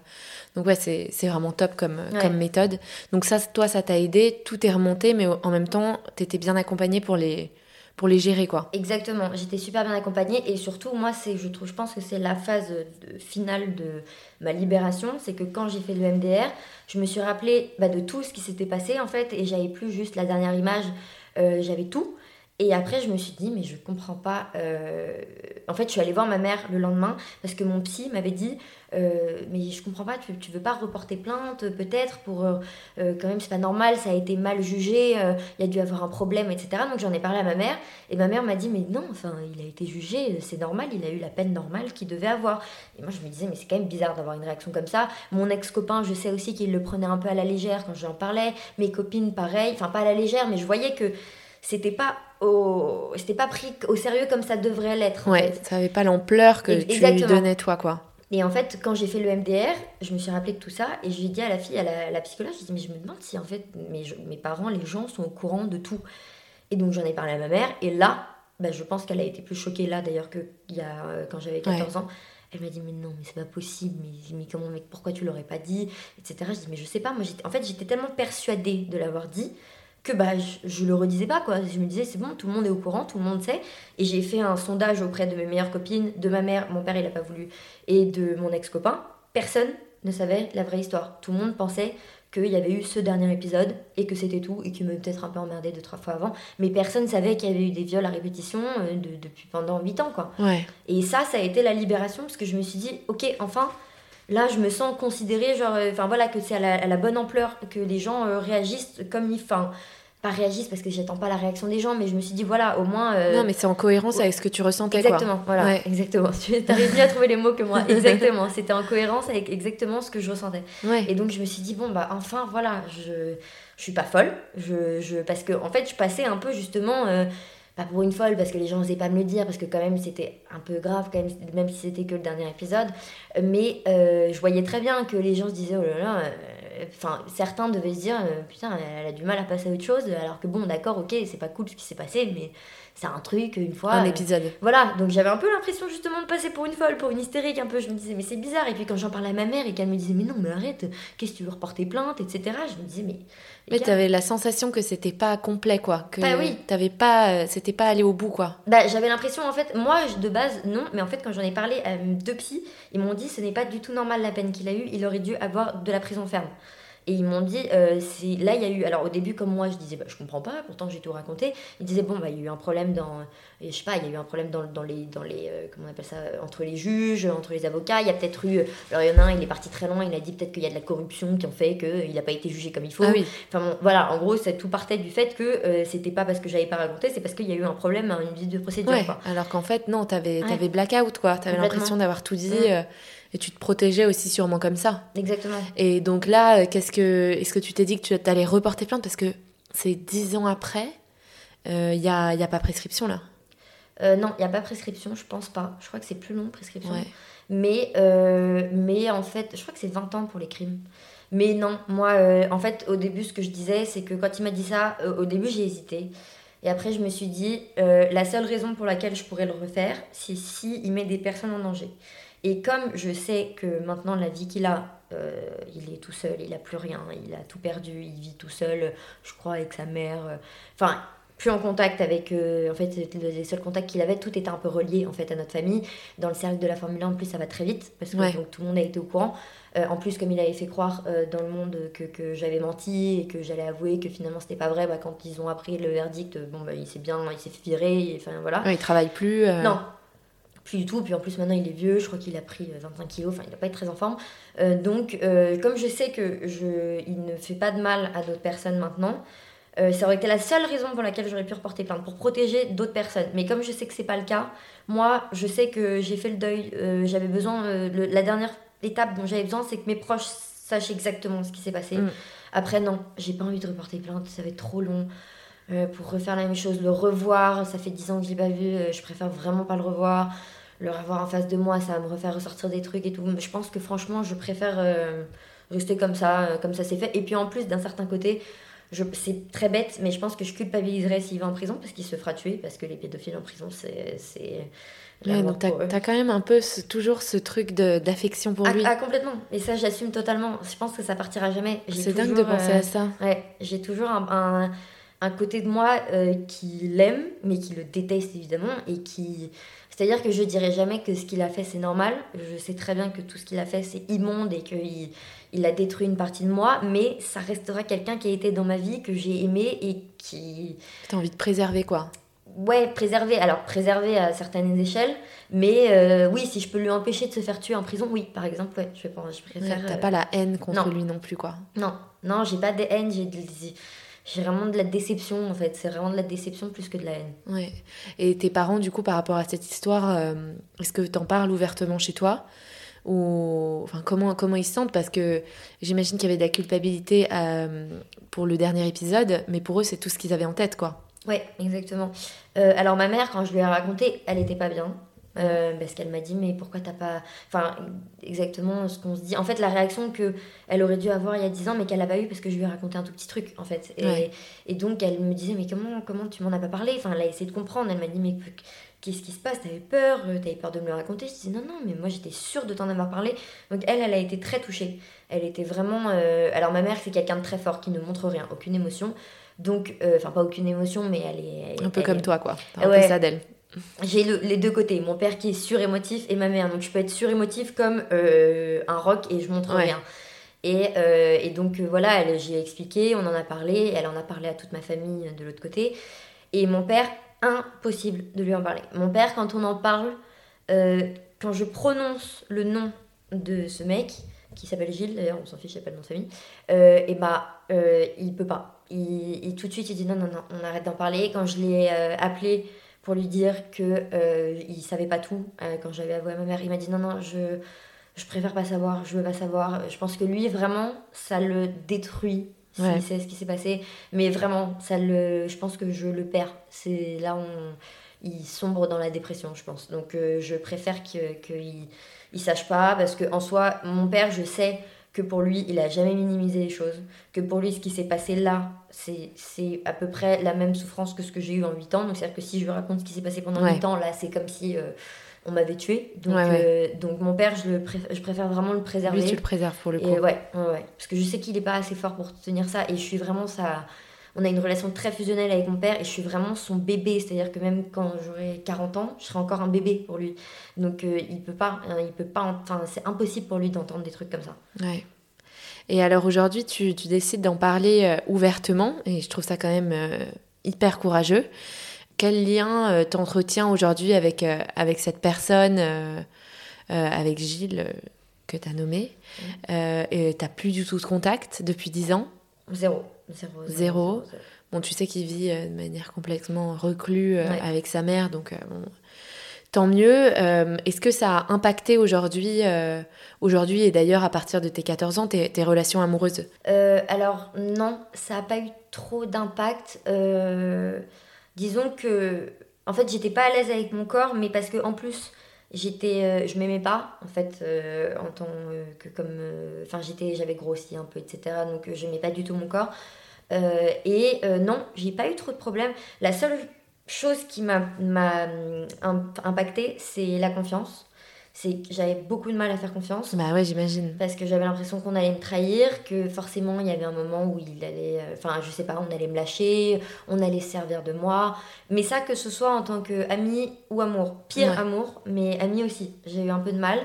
Donc, ouais, c'est vraiment top comme, comme méthode. Donc, ça, toi, ça t'a aidé. Tout est remonté, mais en même temps, tu étais bien accompagné pour les pour les gérer quoi. Exactement, j'étais super bien accompagnée et surtout moi c'est je trouve je pense que c'est la phase finale de ma libération, c'est que quand j'ai fait le MDR, je me suis rappelé bah, de tout ce qui s'était passé en fait et j'avais plus juste la dernière image, euh, j'avais tout. Et après, je me suis dit, mais je comprends pas. Euh, en fait, je suis allée voir ma mère le lendemain parce que mon psy m'avait dit, euh, mais je comprends pas, tu, tu veux pas reporter plainte peut-être pour. Euh, quand même, c'est pas normal, ça a été mal jugé, il y a dû avoir un problème, etc. Donc j'en ai parlé à ma mère et ma mère m'a dit, mais non, enfin, il a été jugé, c'est normal, il a eu la peine normale qu'il devait avoir. Et moi, je me disais, mais c'est quand même bizarre d'avoir une réaction comme ça. Mon ex-copain, je sais aussi qu'il le prenait un peu à la légère quand j'en parlais. Mes copines, pareil, enfin, pas à la légère, mais je voyais que c'était pas au... c'était pas pris au sérieux comme ça devrait l'être. Ouais, ça avait pas l'ampleur que tu lui donnais toi quoi. Et en fait, quand j'ai fait le MDR, je me suis rappelé de tout ça et j'ai dit à la fille, à la, psychologue, j'ai dit mais je me demande si en fait mes, mes parents, les gens sont au courant de tout. Et donc j'en ai parlé à ma mère et là, bah, je pense qu'elle a été plus choquée là d'ailleurs que y a, euh, quand j'avais 14 ans. Elle m'a dit mais non mais c'est pas possible mais, mais comment mais pourquoi tu l'aurais pas dit etc. Je dis mais je sais pas moi en fait j'étais tellement persuadée de l'avoir dit que bah, je, je, le redisais pas quoi. Je me disais c'est bon, tout le monde est au courant, tout le monde sait. Et j'ai fait un sondage auprès de mes meilleures copines, de ma mère, mon père il a pas voulu, et de mon ex-copain. Personne ne savait la vraie histoire. Tout le monde pensait qu'il y avait eu ce dernier épisode et que c'était tout et qu'il me peut-être un peu emmerdé deux trois fois avant. Mais personne savait qu'il y avait eu des viols à répétition euh, depuis pendant 8 ans quoi. Ouais. Et ça, ça a été la libération parce que je me suis dit ok enfin là je me sens considérée genre euh, enfin voilà que c'est à, la, bonne ampleur que les gens euh, réagissent comme ils enfin pas réagissent parce que j'attends pas la réaction des gens mais je me suis dit voilà au moins euh, non mais c'est en cohérence avec ce que tu ressentais exactement voilà exactement. Tu arrives bien à trouver les mots que moi exactement. C'était en cohérence avec exactement ce que je ressentais. Et donc je me suis dit bon bah enfin voilà je je suis pas folle. Je, je parce que en fait je passais un peu justement pas pour une folle parce que les gens n'osaient pas me le dire parce que quand même c'était un peu grave même si c'était que le dernier épisode. Mais euh, je voyais très bien que les gens se disaient oh là là euh, enfin certains devaient se dire euh, putain elle a du mal à passer à autre chose alors que bon d'accord ok c'est pas cool ce qui s'est passé mais c'est un truc une fois un épisode voilà donc j'avais un peu l'impression justement de passer pour une folle pour une hystérique un peu je me disais mais c'est bizarre et puis quand j'en parlais à ma mère et qu'elle me disait mais non mais arrête qu'est-ce que tu veux reporter plainte etc je me disais mais mais tu avais la sensation que c'était pas complet, quoi. Que bah oui. T'avais pas, euh, c'était pas allé au bout, quoi. Bah, j'avais l'impression, en fait, moi, de base, non. Mais en fait, quand j'en ai parlé à deux psy, ils m'ont dit ce n'est pas du tout normal la peine qu'il a eue. Il aurait dû avoir de la prison ferme. Et ils m'ont dit, euh, là, il y a eu. Alors, au début, comme moi, je disais, bah, je comprends pas, pourtant j'ai tout raconté. Ils disaient, bon, bah, il y a eu un problème dans. Je sais pas, il y a eu un problème dans, dans les. Dans les euh, comment on appelle ça Entre les juges, entre les avocats. Il y a peut-être eu. Alors, il y en a un, il est parti très loin, il a dit peut-être qu'il y a de la corruption qui en fait qu'il n'a pas été jugé comme il faut. Ah oui. Enfin, voilà, en gros, ça tout partait du fait que euh, c'était pas parce que j'avais pas raconté, c'est parce qu'il y a eu un problème, une visite de procédure. Ouais, alors qu'en fait, non, t'avais ouais. blackout, quoi. T'avais l'impression d'avoir tout dit. Et tu te protégeais aussi sûrement comme ça. Exactement. Et donc là, qu'est-ce que, est-ce que tu t'es dit que tu allais reporter plainte? Parce que c'est dix ans après, il euh, n'y a, y a pas prescription là euh, Non, il n'y a pas prescription, je pense pas. Je crois que c'est plus long prescription. Mais, euh, mais en fait, je crois que c'est 20 ans pour les crimes. Mais non, moi, en fait, au début, ce que je disais, c'est que quand il m'a dit ça, au début, j'ai hésité. Et après, je me suis dit, la seule raison pour laquelle je pourrais le refaire, c'est si il met des personnes en danger. Et comme je sais que maintenant la vie qu'il a, euh, il est tout seul, il a plus rien, il a tout perdu, il vit tout seul, je crois, avec sa mère. Euh, enfin, plus en contact avec. Euh, en fait, les seuls contacts qu'il avait, tout était un peu relié en fait à notre famille. Dans le cercle de la Formule 1, en plus, ça va très vite parce que donc, tout le monde a été au courant. en plus, comme il avait fait croire dans le monde que, que j'avais menti et que j'allais avouer que finalement c'était pas vrai, bah, quand ils ont appris le verdict, bon, bah, il s'est bien, il s'est virer. Enfin voilà. il travaille plus. Non, plus du tout. Puis en plus, maintenant, il est vieux. Je crois qu'il a pris 25 kilos. Enfin, il va pas être très en forme. donc, comme je sais que je, il ne fait pas de mal à d'autres personnes maintenant, ça aurait été la seule raison pour laquelle j'aurais pu reporter plainte, pour protéger d'autres personnes. Mais comme je sais que c'est pas le cas, moi, je sais que j'ai fait le deuil. j'avais besoin. la dernière étape dont j'avais besoin, c'est que mes proches sachent exactement ce qui s'est passé. Mm. Après, non, j'ai pas envie de reporter plainte, ça va être trop long. Euh, pour refaire la même chose, le revoir, ça fait 10 ans que je l'ai pas vu, euh, je préfère vraiment pas le revoir. Le revoir en face de moi, ça va me refaire ressortir des trucs et tout. Je pense que franchement, je préfère euh, rester comme ça, comme ça c'est fait. Et puis en plus, d'un certain côté, c'est très bête, mais je pense que je culpabiliserais s'il va en prison parce qu'il se fera tuer, parce que les pédophiles en prison, c'est Ouais, donc t'as as quand même un peu toujours ce truc d'affection pour ah, lui. Ah, complètement. Et ça, j'assume totalement. Je pense que ça partira jamais. C'est dingue de penser à ça. Ouais, j'ai toujours un, un, côté de moi euh, qui l'aime, mais qui le déteste évidemment. Et qui. C'est-à-dire que je dirais jamais que ce qu'il a fait c'est normal. Je sais très bien que tout ce qu'il a fait c'est immonde et qu'il il a détruit une partie de moi, mais ça restera quelqu'un qui a été dans ma vie, que j'ai aimé et qui. T'as envie de préserver quoi ouais, préserver. Alors, préserver à certaines échelles. Mais euh, oui, si je peux lui empêcher de se faire tuer en prison, oui, par exemple, ouais, je, pense, je préfère. T'as pas la haine contre lui non plus, quoi. Non, non, j'ai pas de haine, j'ai j'ai vraiment de la déception en fait. C'est vraiment de la déception plus que de la haine. Ouais. Et tes parents, du coup, par rapport à cette histoire, euh, est-ce que t'en parles ouvertement chez toi? Ou enfin comment comment ils se sentent? Parce que j'imagine qu'il y avait de la culpabilité euh, pour le dernier épisode mais pour eux c'est tout ce qu'ils avaient en tête quoi Ouais, exactement. Euh, alors ma mère, quand je lui ai raconté, elle était pas bien. Euh, parce qu'elle m'a dit mais pourquoi t'as pas enfin exactement ce qu'on se dit. En fait la réaction que elle aurait dû avoir il y a 10 ans mais qu'elle a pas eu parce que je lui ai raconté un tout petit truc en fait. Et, et donc elle me disait mais comment comment tu m'en as pas parlé? Enfin elle a essayé de comprendre. Elle m'a dit mais qu'est-ce qui se passe? T'avais peur? T'avais peur de me le raconter? Je dis non non mais moi j'étais sûre de t'en avoir parlé. Donc elle elle a été très touchée. Elle était vraiment euh, alors ma mère c'est quelqu'un de très fort qui ne montre rien aucune émotion. Donc, euh, enfin, pas aucune émotion, mais elle est. un peu comme toi, quoi. un peu ça d'elle. J'ai les deux côtés, mon père qui est surémotif et ma mère. Donc, je peux être surémotif comme euh, un rock et je montre rien. Et, euh, et donc, voilà, j'ai expliqué, on en a parlé, elle en a parlé à toute ma famille de l'autre côté. Et mon père, impossible de lui en parler. Mon père, quand on en parle, quand je prononce le nom de ce mec, qui s'appelle Gilles, d'ailleurs, on s'en fiche, il n'y a pas de nom de famille, et bah, il peut pas il, tout de suite, il dit non, non, non, on arrête d'en parler. Quand je l'ai euh, appelé pour lui dire que euh, il savait pas tout, euh, quand j'avais avoué à ma mère, il m'a dit non, non, je, je préfère pas savoir, je veux pas savoir. Je pense que lui, vraiment, ça le détruit s'il sait ce qui s'est passé. Mais vraiment, ça le, je pense que je le perds. C'est là on, il sombre dans la dépression, je pense. Donc je préfère qu'il que il sache pas, parce que en soi, mon père, je sais que pour lui, il a jamais minimisé les choses, que pour lui, ce qui s'est passé là, c'est à peu près la même souffrance que ce que j'ai eu en 8 ans. Donc, c'est-à-dire que si je lui raconte ce qui s'est passé pendant 8 ans, là, c'est comme si euh, on m'avait tué. Donc, euh, donc, mon père, je, le je préfère vraiment le préserver. Lui, tu le préserves pour le coup. Et ouais, ouais, parce que je sais qu'il n'est pas assez fort pour tenir ça, et je suis vraiment ça on a une relation très fusionnelle avec mon père et je suis vraiment son bébé. C'est-à-dire que même quand j'aurai 40 ans, je serai encore un bébé pour lui. Donc euh, il peut pas, hein, il peut pas, enfin c'est impossible pour lui d'entendre des trucs comme ça. Ouais. Et alors aujourd'hui, tu, tu décides d'en parler euh, ouvertement et je trouve ça quand même euh, hyper courageux. Quel lien t'entretiens aujourd'hui avec, avec cette personne, avec Gilles que tu as nommé et Tu n'as plus du tout de contact depuis 10 ans? Zéro. Zéro. Bon, tu sais qu'il vit euh, de manière complètement reclue euh, avec sa mère, donc euh, tant mieux. Est-ce que ça a impacté aujourd'hui, aujourd'hui et d'ailleurs à partir de tes 14 ans, tes, tes relations amoureuses? Alors non, ça n'a pas eu trop d'impact. disons que, en fait, j'étais pas à l'aise avec mon corps, mais parce que en plus, j'étais, je m'aimais pas en fait en tant que comme, enfin j'étais, j'avais grossi un peu, etc. Donc je n'aimais pas du tout mon corps. Euh, et euh, non, j'ai pas eu trop de problèmes. La seule chose qui m'a euh, impacté, c'est la confiance. C'est que j'avais beaucoup de mal à faire confiance. Bah ouais, j'imagine. Parce que j'avais l'impression qu'on allait me trahir, que forcément il y avait un moment où il allait. Enfin, je sais pas, on allait me lâcher, on allait se servir de moi. Mais ça, que ce soit en tant qu'ami ou amour. Pire amour, mais ami aussi. J'ai eu un peu de mal.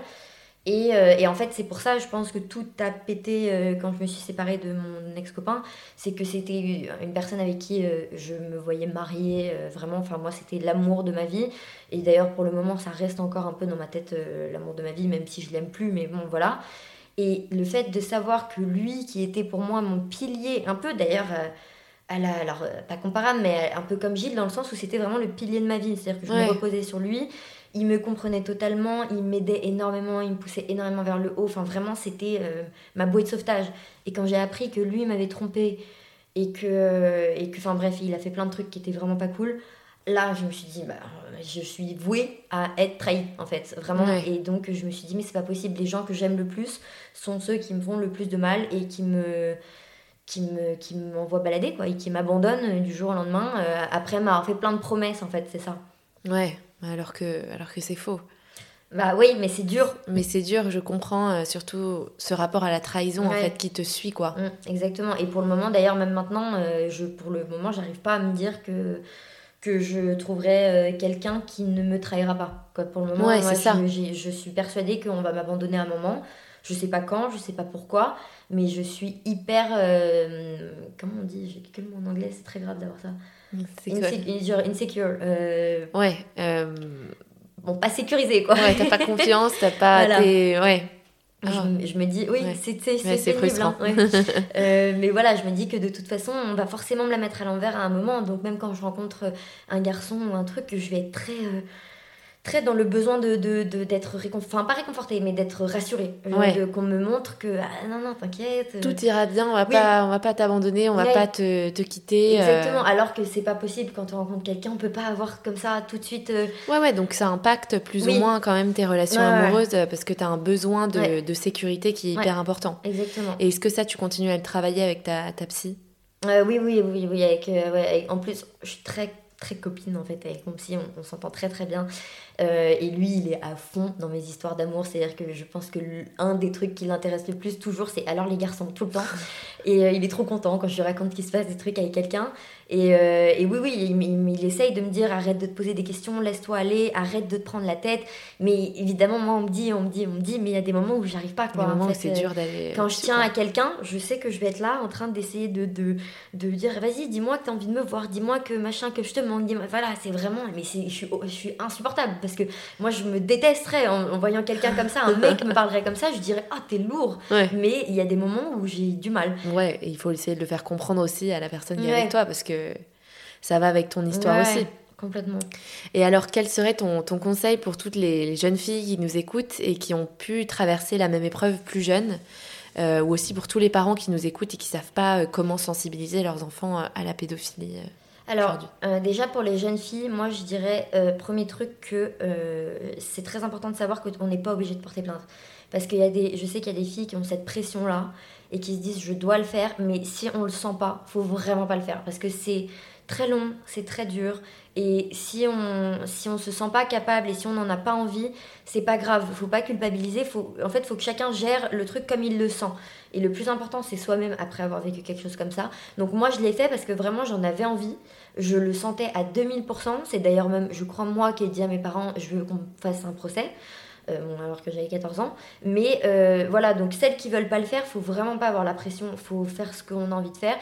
Et, euh, et, en fait, c'est pour ça, je pense que tout a pété euh, quand je me suis séparée de mon ex-copain. C'est que c'était une personne avec qui euh, je me voyais mariée, vraiment. Enfin, moi, c'était l'amour de ma vie. Et d'ailleurs, pour le moment, ça reste encore un peu dans ma tête l'amour de ma vie, même si je l'aime plus. Mais bon, voilà. Et le fait de savoir que lui, qui était pour moi mon pilier, un peu d'ailleurs. Alors, pas comparable, mais un peu comme Gilles, dans le sens où c'était vraiment le pilier de ma vie. C'est-à-dire que je me reposais sur lui il me comprenait totalement, il m'aidait énormément, il me poussait énormément vers le haut. Enfin, vraiment, c'était euh, ma bouée de sauvetage. Et quand j'ai appris que lui m'avait trompé et que, et que, enfin bref, il a fait plein de trucs qui étaient vraiment pas cool, là, je me suis dit, bah, je suis vouée à être trahie, en fait, vraiment. Et donc, je me suis dit, mais c'est pas possible. Les gens que j'aime le plus sont ceux qui me font le plus de mal et qui me qui me qui m'envoient balader quoi et qui m'abandonnent du jour au lendemain euh, après m'avoir fait plein de promesses en fait c'est ça ouais alors que, alors que c'est faux. Bah oui, mais c'est dur. Mais c'est dur, je comprends euh, surtout ce rapport à la trahison en fait qui te suit quoi. Mm, exactement. Et pour le moment, d'ailleurs même maintenant, euh, je pour le moment, j'arrive pas à me dire que que je trouverai euh, quelqu'un qui ne me trahira pas. Quoi. Pour le moment, moi, ça. Je, je, suis persuadée qu'on va m'abandonner à un moment. Je sais pas quand, je sais pas pourquoi, mais je suis hyper. comment on dit J'ai quel mot en anglais C'est très grave d'avoir ça. Insecure. insecure euh, Ouais. Euh, bon, pas sécurisé, quoi. Ouais, t'as pas confiance, t'as pas. Ouais. Je, ah. je, me dis, oui, c'est c'est frustrant. Hein, euh, mais voilà, je me dis que de toute façon, on va forcément me la mettre à l'envers à un moment. Donc, même quand je rencontre un garçon ou un truc, je vais être très très dans le besoin de d'être de, enfin pas réconforté mais d'être rassuré qu'on me montre que ah, non non t'inquiète tout ira bien on va pas on va pas t'abandonner on va pas te, te quitter euh. exactement alors que c'est pas possible quand on rencontre quelqu'un on peut pas avoir comme ça tout de suite euh. ouais ouais donc ça impacte plus ou moins quand même tes relations amoureuses parce que tu as un besoin de, de, sécurité qui est hyper important. Exactement. Et est-ce que ça tu continues à le travailler avec ta, ta psy? Euh, oui oui oui oui avec, avec, en plus je suis très très copine en fait avec mon psy, on, s'entend très très bien. Euh, et lui, il est à fond dans mes histoires d'amour, c'est-à-dire que je pense que un des trucs qui l'intéresse le plus toujours, c'est alors les garçons tout le temps. Et euh, il est trop content quand je lui raconte qu'il se passe des trucs avec quelqu'un. Et, euh, et, oui, oui, il, il, essaye de me dire arrête de te poser des questions, laisse-toi aller, arrête de te prendre la tête. Mais évidemment, moi, on me dit, on me dit, on me dit, mais il y a des moments où j'arrive pas. Quoi, moments c'est dur d'aller. Quand je tiens à quelqu'un, je sais que je vais être là en train d'essayer de, de, de dire vas-y, dis-moi que tu as envie de me voir, dis-moi que machin, que je te manque. Voilà, c'est vraiment. Mais je suis, je suis insupportable parce que moi, je me détesterais en, voyant quelqu'un comme ça, un mec me parlerait comme ça, je dirais ah, t'es lourd. Mais il y a des moments où j'ai du mal. Ouais, et il faut essayer de le faire comprendre aussi à la personne qui est avec toi parce que ça va avec ton histoire aussi. Complètement. Et alors, quel serait ton, ton conseil pour toutes les, jeunes filles qui nous écoutent et qui ont pu traverser la même épreuve plus jeune euh, ou aussi pour tous les parents qui nous écoutent et qui savent pas euh, comment sensibiliser leurs enfants euh, à la pédophilie alors, déjà pour les jeunes filles, moi je dirais, premier truc, que c'est très important de savoir qu'on n'est pas obligé de porter plainte. Parce qu'il y a des, je sais qu'il y a des filles qui ont cette pression-là et qui se disent je dois le faire, mais si on le sent pas, faut vraiment pas le faire. Parce que c'est très long, c'est très dur. Et si on si on se sent pas capable et si on n'en a pas envie, c'est pas grave. Faut pas culpabiliser. Faut, en fait, faut que chacun gère le truc comme il le sent. Et le plus important, c'est soi-même après avoir vécu quelque chose comme ça. Donc moi, je l'ai fait parce que vraiment, j'en avais envie. Je le sentais à 2000%. C'est d'ailleurs même, je crois, moi qui ai dit à mes parents, je veux qu'on fasse un procès. Euh, alors que j'avais 14 ans. Mais euh, voilà, donc celles qui veulent pas le faire, faut vraiment pas avoir la pression, faut faire ce qu'on a envie de faire.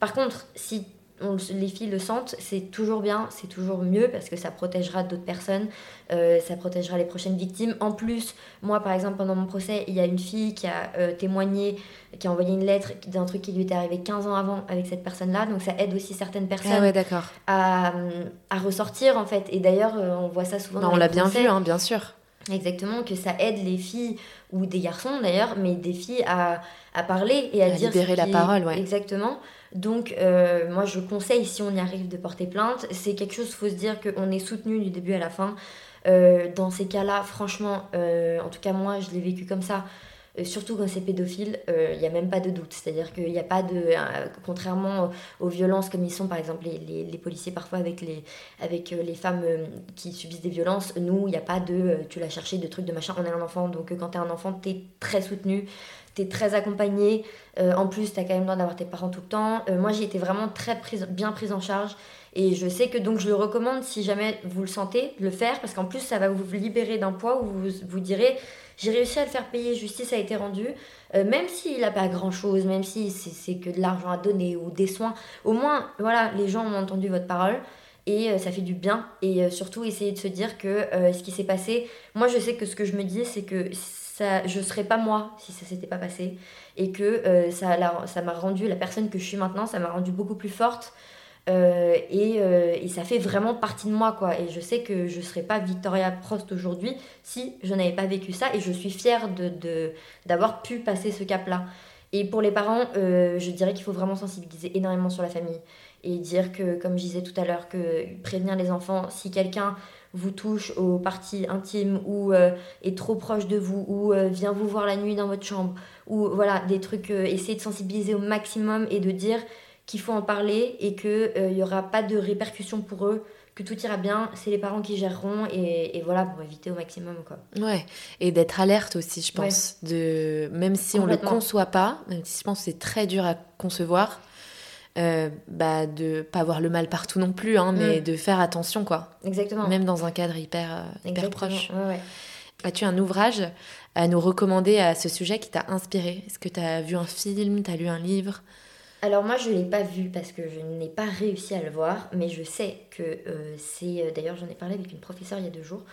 Par contre, si les filles le sentent, c'est toujours bien, c'est toujours mieux parce que ça protégera d'autres personnes, euh, ça protégera les prochaines victimes. En plus, moi par exemple, pendant mon procès, il y a une fille qui a euh, témoigné, qui a envoyé une lettre d'un truc qui lui était arrivé 15 ans avant avec cette personne-là, donc ça aide aussi certaines personnes ah à, à, ressortir en fait. Et d'ailleurs, euh, on voit ça souvent. Bah, dans on l'a bien vu, hein, bien sûr. Exactement, que ça aide les filles ou des garçons d'ailleurs, mais des filles à, à parler et à, dire. Libérer la parole, ouais. Exactement. Donc, euh, moi, je conseille, si on y arrive, de porter plainte. C'est quelque chose, faut se dire qu'on est soutenu du début à la fin. Euh, dans ces cas-là, franchement, euh, en tout cas, moi, je l'ai vécu comme ça. surtout quand c'est pédophile, il n'y a même pas de doute. C'est-à-dire qu'il n'y a pas de. contrairement aux violences comme ils sont, par exemple, les, policiers parfois avec les, avec les femmes qui subissent des violences, nous, il n'y a pas de. tu l'as cherché, de trucs, de machin. On est un enfant, donc quand tu un enfant, tu très soutenu t'es très accompagné. Euh, en plus, t'as quand même besoin d'avoir tes parents tout le temps. Euh, moi, j'ai été vraiment très prise, bien prise en charge. Et je sais que donc je le recommande si jamais vous le sentez, de le faire, parce qu'en plus, ça va vous libérer d'un poids où vous vous direz j'ai réussi à le faire payer, justice a été rendue, euh, même s'il n'a pas grand chose, même si c'est que de l'argent à donner ou des soins, au moins, voilà, les gens ont entendu votre parole et ça fait du bien. Et surtout, essayez de se dire que ce qui s'est passé, moi je sais que ce que je me dis, c'est que ça, je serais pas moi si ça s'était pas passé. Et que euh, ça m'a rendu la personne que je suis maintenant ça m'a rendu beaucoup plus forte. Euh, et, euh, et, ça fait vraiment partie de moi quoi. Et je sais que je serais pas Victoria Prost aujourd'hui si je n'avais pas vécu ça. Et je suis fière de d'avoir pu passer ce cap là et pour les parents je dirais qu'il faut vraiment sensibiliser énormément sur la famille. Et dire que comme je disais tout à l'heure que prévenir les enfants si quelqu'un vous touche aux parties intimes ou euh, est trop proche de vous ou euh, vient vous voir la nuit dans votre chambre ou voilà des trucs euh, essayer de sensibiliser au maximum et de dire qu'il faut en parler et qu'il n'y aura pas de répercussions pour eux que tout ira bien, c'est les parents qui géreront et, voilà pour éviter au maximum quoi. Ouais, et d'être alerte aussi, je pense, de même si on le conçoit pas, même si je pense que c'est très dur à concevoir, euh, bah, de pas avoir le mal partout non plus, hein, mais mm. de faire attention, quoi. Exactement. Même dans un cadre hyper, euh, hyper proche. As-tu un ouvrage à nous recommander à ce sujet qui t'a inspiré? Est-ce que tu as vu un film, tu as lu un livre? Alors moi je ne l'ai pas vu parce que je n'ai pas réussi à le voir, mais je sais que euh, c'est... D'ailleurs j'en ai parlé avec une professeure il y a deux jours.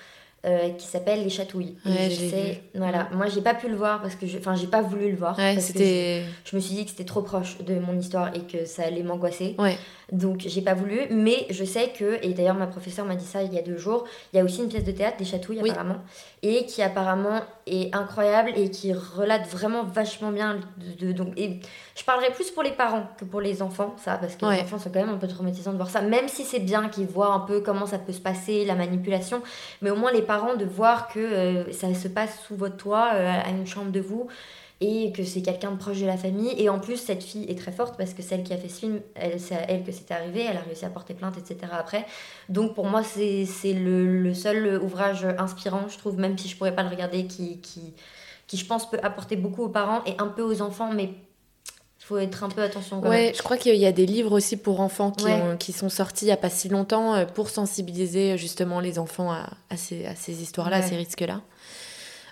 Euh, qui s'appelle Les Chatouilles. Ouais, je sais, voilà, moi j'ai pas pu le voir parce que je, enfin j'ai pas voulu le voir parce que je, me suis dit que c'était trop proche de mon histoire et que ça allait m'angoisser. Ouais. Donc j'ai pas voulu, mais je sais que et d'ailleurs ma professeure m'a dit ça il y a deux jours. Il y a aussi une pièce de théâtre des Chatouilles apparemment et qui apparemment est incroyable et qui relate vraiment vachement bien de, donc et je parlerai plus pour les parents que pour les enfants ça parce que les enfants sont quand même un peu traumatisants de voir ça même si c'est bien qu'ils voient un peu comment ça peut se passer la manipulation mais au moins les parents de voir que euh, ça se passe sous votre toit euh, à une chambre de vous et que c'est quelqu'un de proche de la famille. Et en plus, cette fille est très forte parce que celle qui a fait ce film, c'est elle que c'était arrivé, elle a réussi à porter plainte, etc. après. Donc pour moi, c'est, le, le, seul ouvrage inspirant, je trouve, même si je pourrais pas le regarder, qui, qui, qui je pense peut apporter beaucoup aux parents et un peu aux enfants, mais il faut être un peu attention. Quand ouais, je crois qu'il y a des livres aussi pour enfants qui, qui sont sortis il n'y a pas si longtemps euh, pour sensibiliser justement les enfants à, à ces, à ces histoires-là, à ces risques-là.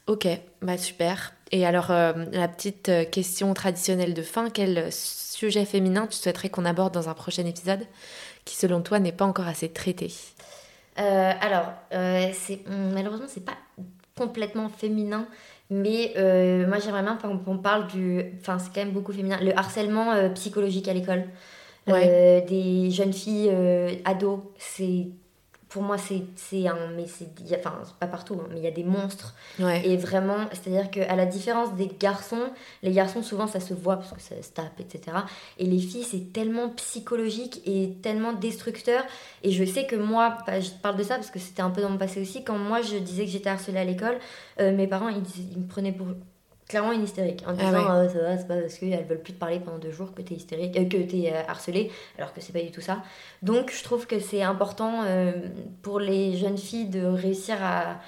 Ok, bah super. Et alors, euh, la petite euh, question traditionnelle de fin, quel sujet féminin tu souhaiterais qu'on aborde dans un prochain épisode qui, selon toi, n'est pas encore assez traité? Euh, Alors, c'est malheureusement, c'est pas complètement féminin, mais moi, j'aimerais bien qu'on parle du... Enfin, c'est quand même beaucoup féminin, le harcèlement psychologique à l'école. des jeunes filles ados, c'est pour moi c'est un mais c'est enfin pas partout hein, mais il y a des monstres. Et vraiment c'est à dire qu'à la différence des garçons les garçons souvent ça se voit parce que ça se tape etc et les filles c'est tellement psychologique et tellement destructeur. Et je sais que moi bah, je parle de ça parce que c'était un peu dans mon passé aussi quand moi je disais que j'étais harcelée à l'école euh, mes parents ils, ils me prenaient pour clairement une hystérique. En ah disant ah ça va c'est pas parce qu'elles veulent plus te parler pendant deux jours que t'es hystérique euh, que t'es euh, harcelé alors que c'est pas du tout ça. Donc je trouve que c'est important euh, pour les jeunes filles de réussir à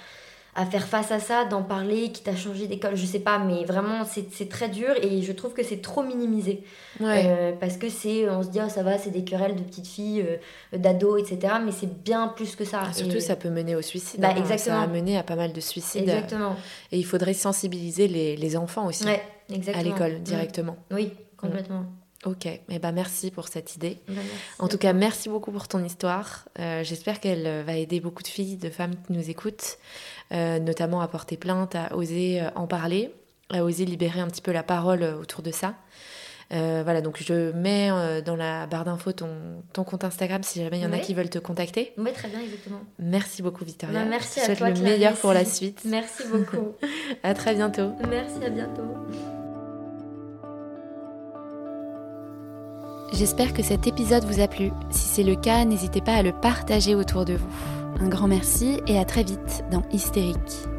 à faire face à ça, d'en parler, qui t'a changé d'école, je sais pas, mais vraiment c'est très dur et je trouve que c'est trop minimisé. Euh, parce que c'est, on se dit, oh, ça va, c'est des querelles de petites filles, euh, d'ados, etc. Mais c'est bien plus que ça. Ah, surtout, ça peut mener au suicide. Bah, exactement. Ça a mené à pas mal de suicides. Exactement. Et il faudrait sensibiliser les, les enfants aussi. À l'école, directement. Oui, complètement. Ok, eh ben merci pour cette idée. Bah, en tout cas, merci beaucoup pour ton histoire. Euh, j'espère qu'elle va aider beaucoup de filles, de femmes qui nous écoutent, notamment à porter plainte, à oser euh, en parler, à oser libérer un petit peu la parole autour de ça. voilà, donc je mets dans la barre d'infos ton, ton, compte Instagram si jamais il y en a qui veulent te contacter. Oui, très bien, exactement. Merci beaucoup, Victoria. Bah, merci à toi. le meilleur pour la suite. Merci beaucoup. à très bientôt. Merci, à bientôt. J'espère que cet épisode vous a plu. Si c'est le cas, n'hésitez pas à le partager autour de vous. Un grand merci et à très vite dans Hystérique.